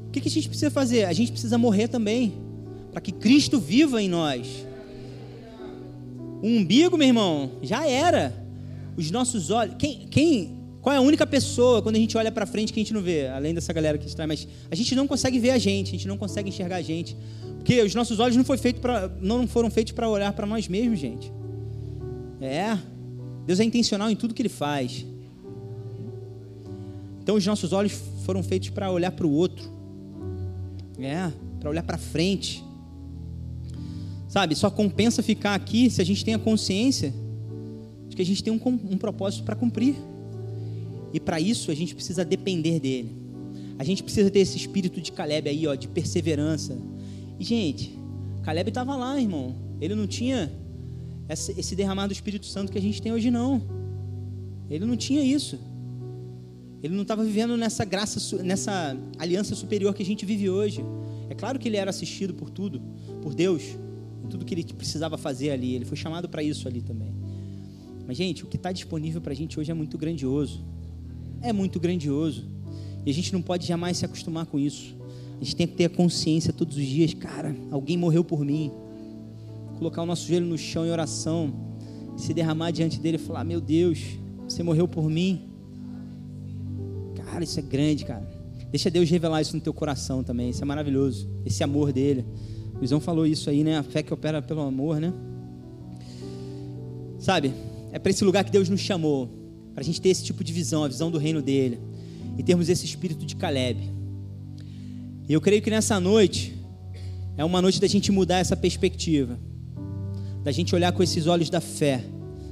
o que, que a gente precisa fazer? A gente precisa morrer também, para que Cristo viva em nós. O umbigo, meu irmão, já era. Os nossos olhos. Quem, quem, qual é a única pessoa quando a gente olha para frente que a gente não vê? Além dessa galera que está, mas a gente não consegue ver a gente, a gente não consegue enxergar a gente. Porque os nossos olhos não, foi feito pra, não foram feitos para olhar para nós mesmos, gente. É. Deus é intencional em tudo que Ele faz. Então os nossos olhos foram feitos para olhar para o outro. É, para olhar para frente. Sabe, só compensa ficar aqui se a gente tem a consciência de que a gente tem um, um propósito para cumprir. E para isso a gente precisa depender dele. A gente precisa ter esse espírito de Caleb aí, ó, de perseverança, e, gente, Caleb estava lá, irmão. Ele não tinha esse derramar do Espírito Santo que a gente tem hoje, não. Ele não tinha isso. Ele não estava vivendo nessa graça, nessa aliança superior que a gente vive hoje. É claro que ele era assistido por tudo, por Deus, em tudo que ele precisava fazer ali. Ele foi chamado para isso ali também. Mas, gente, o que está disponível para a gente hoje é muito grandioso. É muito grandioso. E a gente não pode jamais se acostumar com isso. A gente tem que ter a consciência todos os dias, cara, alguém morreu por mim. Colocar o nosso joelho no chão em oração, se derramar diante dele e falar: Meu Deus, você morreu por mim. Cara, isso é grande, cara. Deixa Deus revelar isso no teu coração também. Isso é maravilhoso. Esse amor dele. O Luizão falou isso aí, né? A fé que opera pelo amor, né? Sabe? É para esse lugar que Deus nos chamou. Para a gente ter esse tipo de visão, a visão do reino dele. E termos esse espírito de Caleb e eu creio que nessa noite é uma noite da gente mudar essa perspectiva, da gente olhar com esses olhos da fé,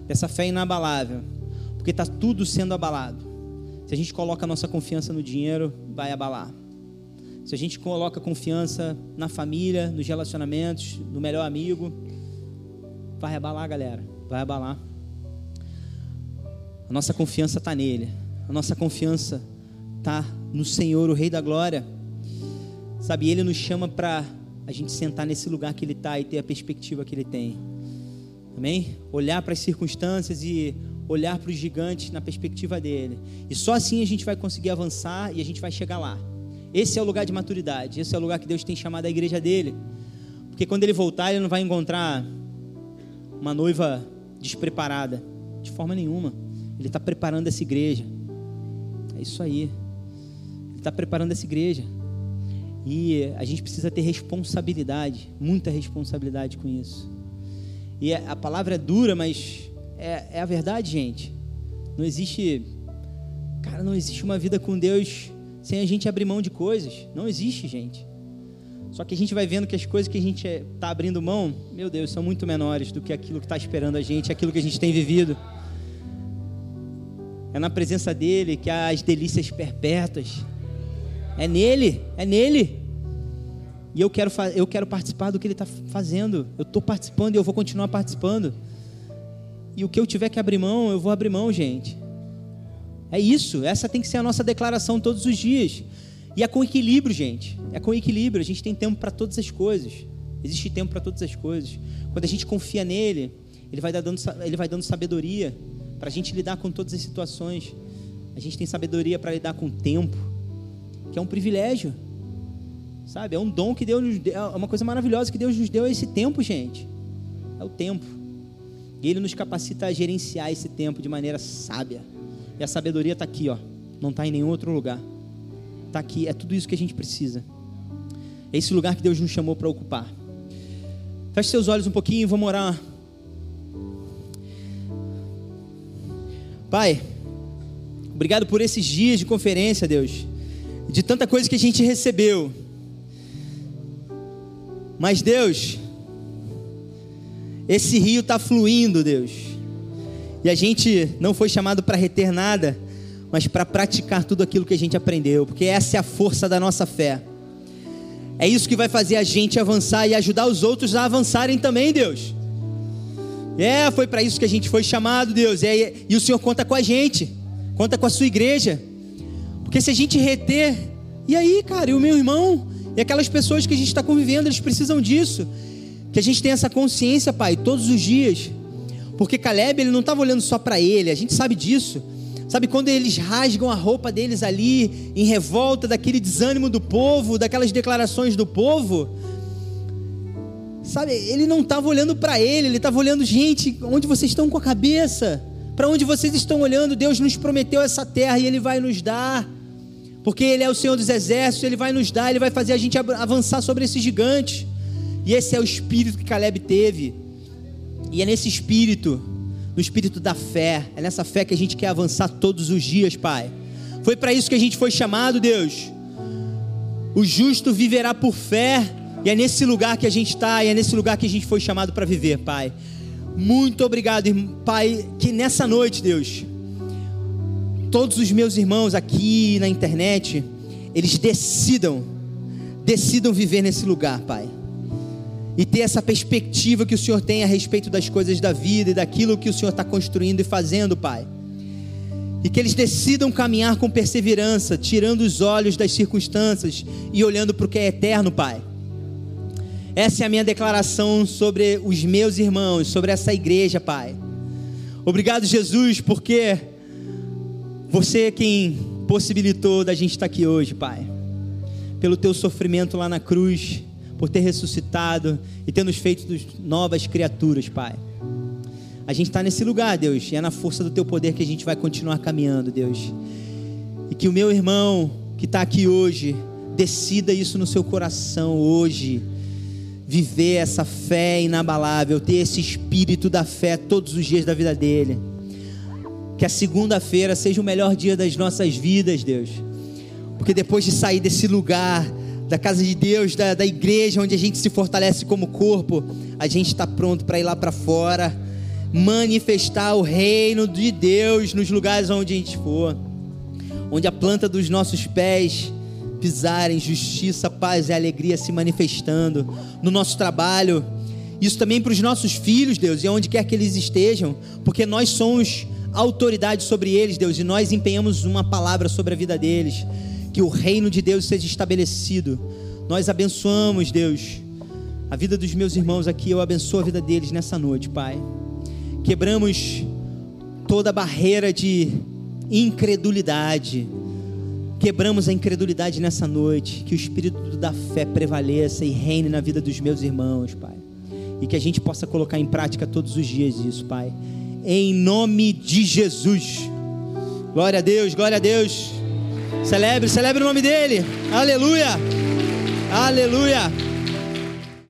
dessa fé inabalável, porque está tudo sendo abalado. Se a gente coloca a nossa confiança no dinheiro, vai abalar. Se a gente coloca confiança na família, nos relacionamentos, no melhor amigo, vai abalar, galera. Vai abalar. A nossa confiança está nele. A nossa confiança está no Senhor, o Rei da Glória. Sabe, Ele nos chama para a gente sentar nesse lugar que Ele está e ter a perspectiva que Ele tem. Amém? Olhar para as circunstâncias e olhar para os gigantes na perspectiva dele. E só assim a gente vai conseguir avançar e a gente vai chegar lá. Esse é o lugar de maturidade. Esse é o lugar que Deus tem chamado a igreja dele. Porque quando ele voltar, ele não vai encontrar uma noiva despreparada. De forma nenhuma. Ele está preparando essa igreja. É isso aí. Ele está preparando essa igreja. E a gente precisa ter responsabilidade, muita responsabilidade com isso. E a palavra é dura, mas é, é a verdade, gente. Não existe, cara, não existe uma vida com Deus sem a gente abrir mão de coisas. Não existe, gente. Só que a gente vai vendo que as coisas que a gente está abrindo mão, meu Deus, são muito menores do que aquilo que está esperando a gente, aquilo que a gente tem vivido. É na presença dele que há as delícias perpétuas. É nele, é nele. E eu quero, eu quero participar do que ele está fazendo. Eu estou participando e eu vou continuar participando. E o que eu tiver que abrir mão, eu vou abrir mão, gente. É isso. Essa tem que ser a nossa declaração todos os dias. E é com equilíbrio, gente. É com equilíbrio. A gente tem tempo para todas as coisas. Existe tempo para todas as coisas. Quando a gente confia nele, ele vai dando, ele vai dando sabedoria para a gente lidar com todas as situações. A gente tem sabedoria para lidar com o tempo, que é um privilégio. Sabe? É um dom que Deus nos deu, é uma coisa maravilhosa que Deus nos deu é esse tempo, gente. É o tempo. E Ele nos capacita a gerenciar esse tempo de maneira sábia. E a sabedoria está aqui, ó. Não está em nenhum outro lugar. Está aqui. É tudo isso que a gente precisa. É esse lugar que Deus nos chamou para ocupar. Feche seus olhos um pouquinho e vamos orar. Pai, obrigado por esses dias de conferência, Deus. De tanta coisa que a gente recebeu. Mas Deus, esse rio está fluindo, Deus. E a gente não foi chamado para reter nada, mas para praticar tudo aquilo que a gente aprendeu, porque essa é a força da nossa fé. É isso que vai fazer a gente avançar e ajudar os outros a avançarem também, Deus. É, foi para isso que a gente foi chamado, Deus. É, e o Senhor conta com a gente, conta com a sua igreja. Porque se a gente reter, e aí, cara, e o meu irmão, e aquelas pessoas que a gente está convivendo, eles precisam disso. Que a gente tenha essa consciência, Pai, todos os dias. Porque Caleb, ele não estava olhando só para ele, a gente sabe disso. Sabe quando eles rasgam a roupa deles ali, em revolta daquele desânimo do povo, daquelas declarações do povo? Sabe, ele não estava olhando para ele, ele estava olhando, gente, onde vocês estão com a cabeça? Para onde vocês estão olhando? Deus nos prometeu essa terra e Ele vai nos dar porque Ele é o Senhor dos exércitos, Ele vai nos dar, Ele vai fazer a gente avançar sobre esses gigantes. E esse é o espírito que Caleb teve. E é nesse espírito, no espírito da fé, é nessa fé que a gente quer avançar todos os dias, Pai. Foi para isso que a gente foi chamado, Deus. O justo viverá por fé, e é nesse lugar que a gente está, e é nesse lugar que a gente foi chamado para viver, Pai. Muito obrigado, Pai, que nessa noite, Deus, todos os meus irmãos aqui na internet, eles decidam, decidam viver nesse lugar, Pai. E ter essa perspectiva que o Senhor tem a respeito das coisas da vida e daquilo que o Senhor está construindo e fazendo, Pai. E que eles decidam caminhar com perseverança, tirando os olhos das circunstâncias e olhando para o que é eterno, Pai. Essa é a minha declaração sobre os meus irmãos, sobre essa igreja, Pai. Obrigado, Jesus, porque você é quem possibilitou da gente estar aqui hoje, Pai. Pelo teu sofrimento lá na cruz, por ter ressuscitado e ter nos feito novas criaturas, Pai. A gente está nesse lugar, Deus, e é na força do teu poder que a gente vai continuar caminhando, Deus. E que o meu irmão que está aqui hoje decida isso no seu coração hoje. Viver essa fé inabalável, ter esse espírito da fé todos os dias da vida dele que a segunda-feira seja o melhor dia das nossas vidas, Deus. Porque depois de sair desse lugar, da casa de Deus, da, da igreja, onde a gente se fortalece como corpo, a gente está pronto para ir lá para fora, manifestar o reino de Deus nos lugares onde a gente for, onde a planta dos nossos pés pisarem, justiça, paz e alegria se manifestando no nosso trabalho. Isso também para os nossos filhos, Deus, e onde quer que eles estejam, porque nós somos autoridade sobre eles, Deus, e nós empenhamos uma palavra sobre a vida deles, que o reino de Deus seja estabelecido. Nós abençoamos, Deus, a vida dos meus irmãos aqui, eu abençoo a vida deles nessa noite, Pai. Quebramos toda barreira de incredulidade. Quebramos a incredulidade nessa noite, que o espírito da fé prevaleça e reine na vida dos meus irmãos, Pai. E que a gente possa colocar em prática todos os dias isso, Pai em nome de Jesus. Glória a Deus, glória a Deus. Celebre, celebre o nome dele. Aleluia. Aleluia.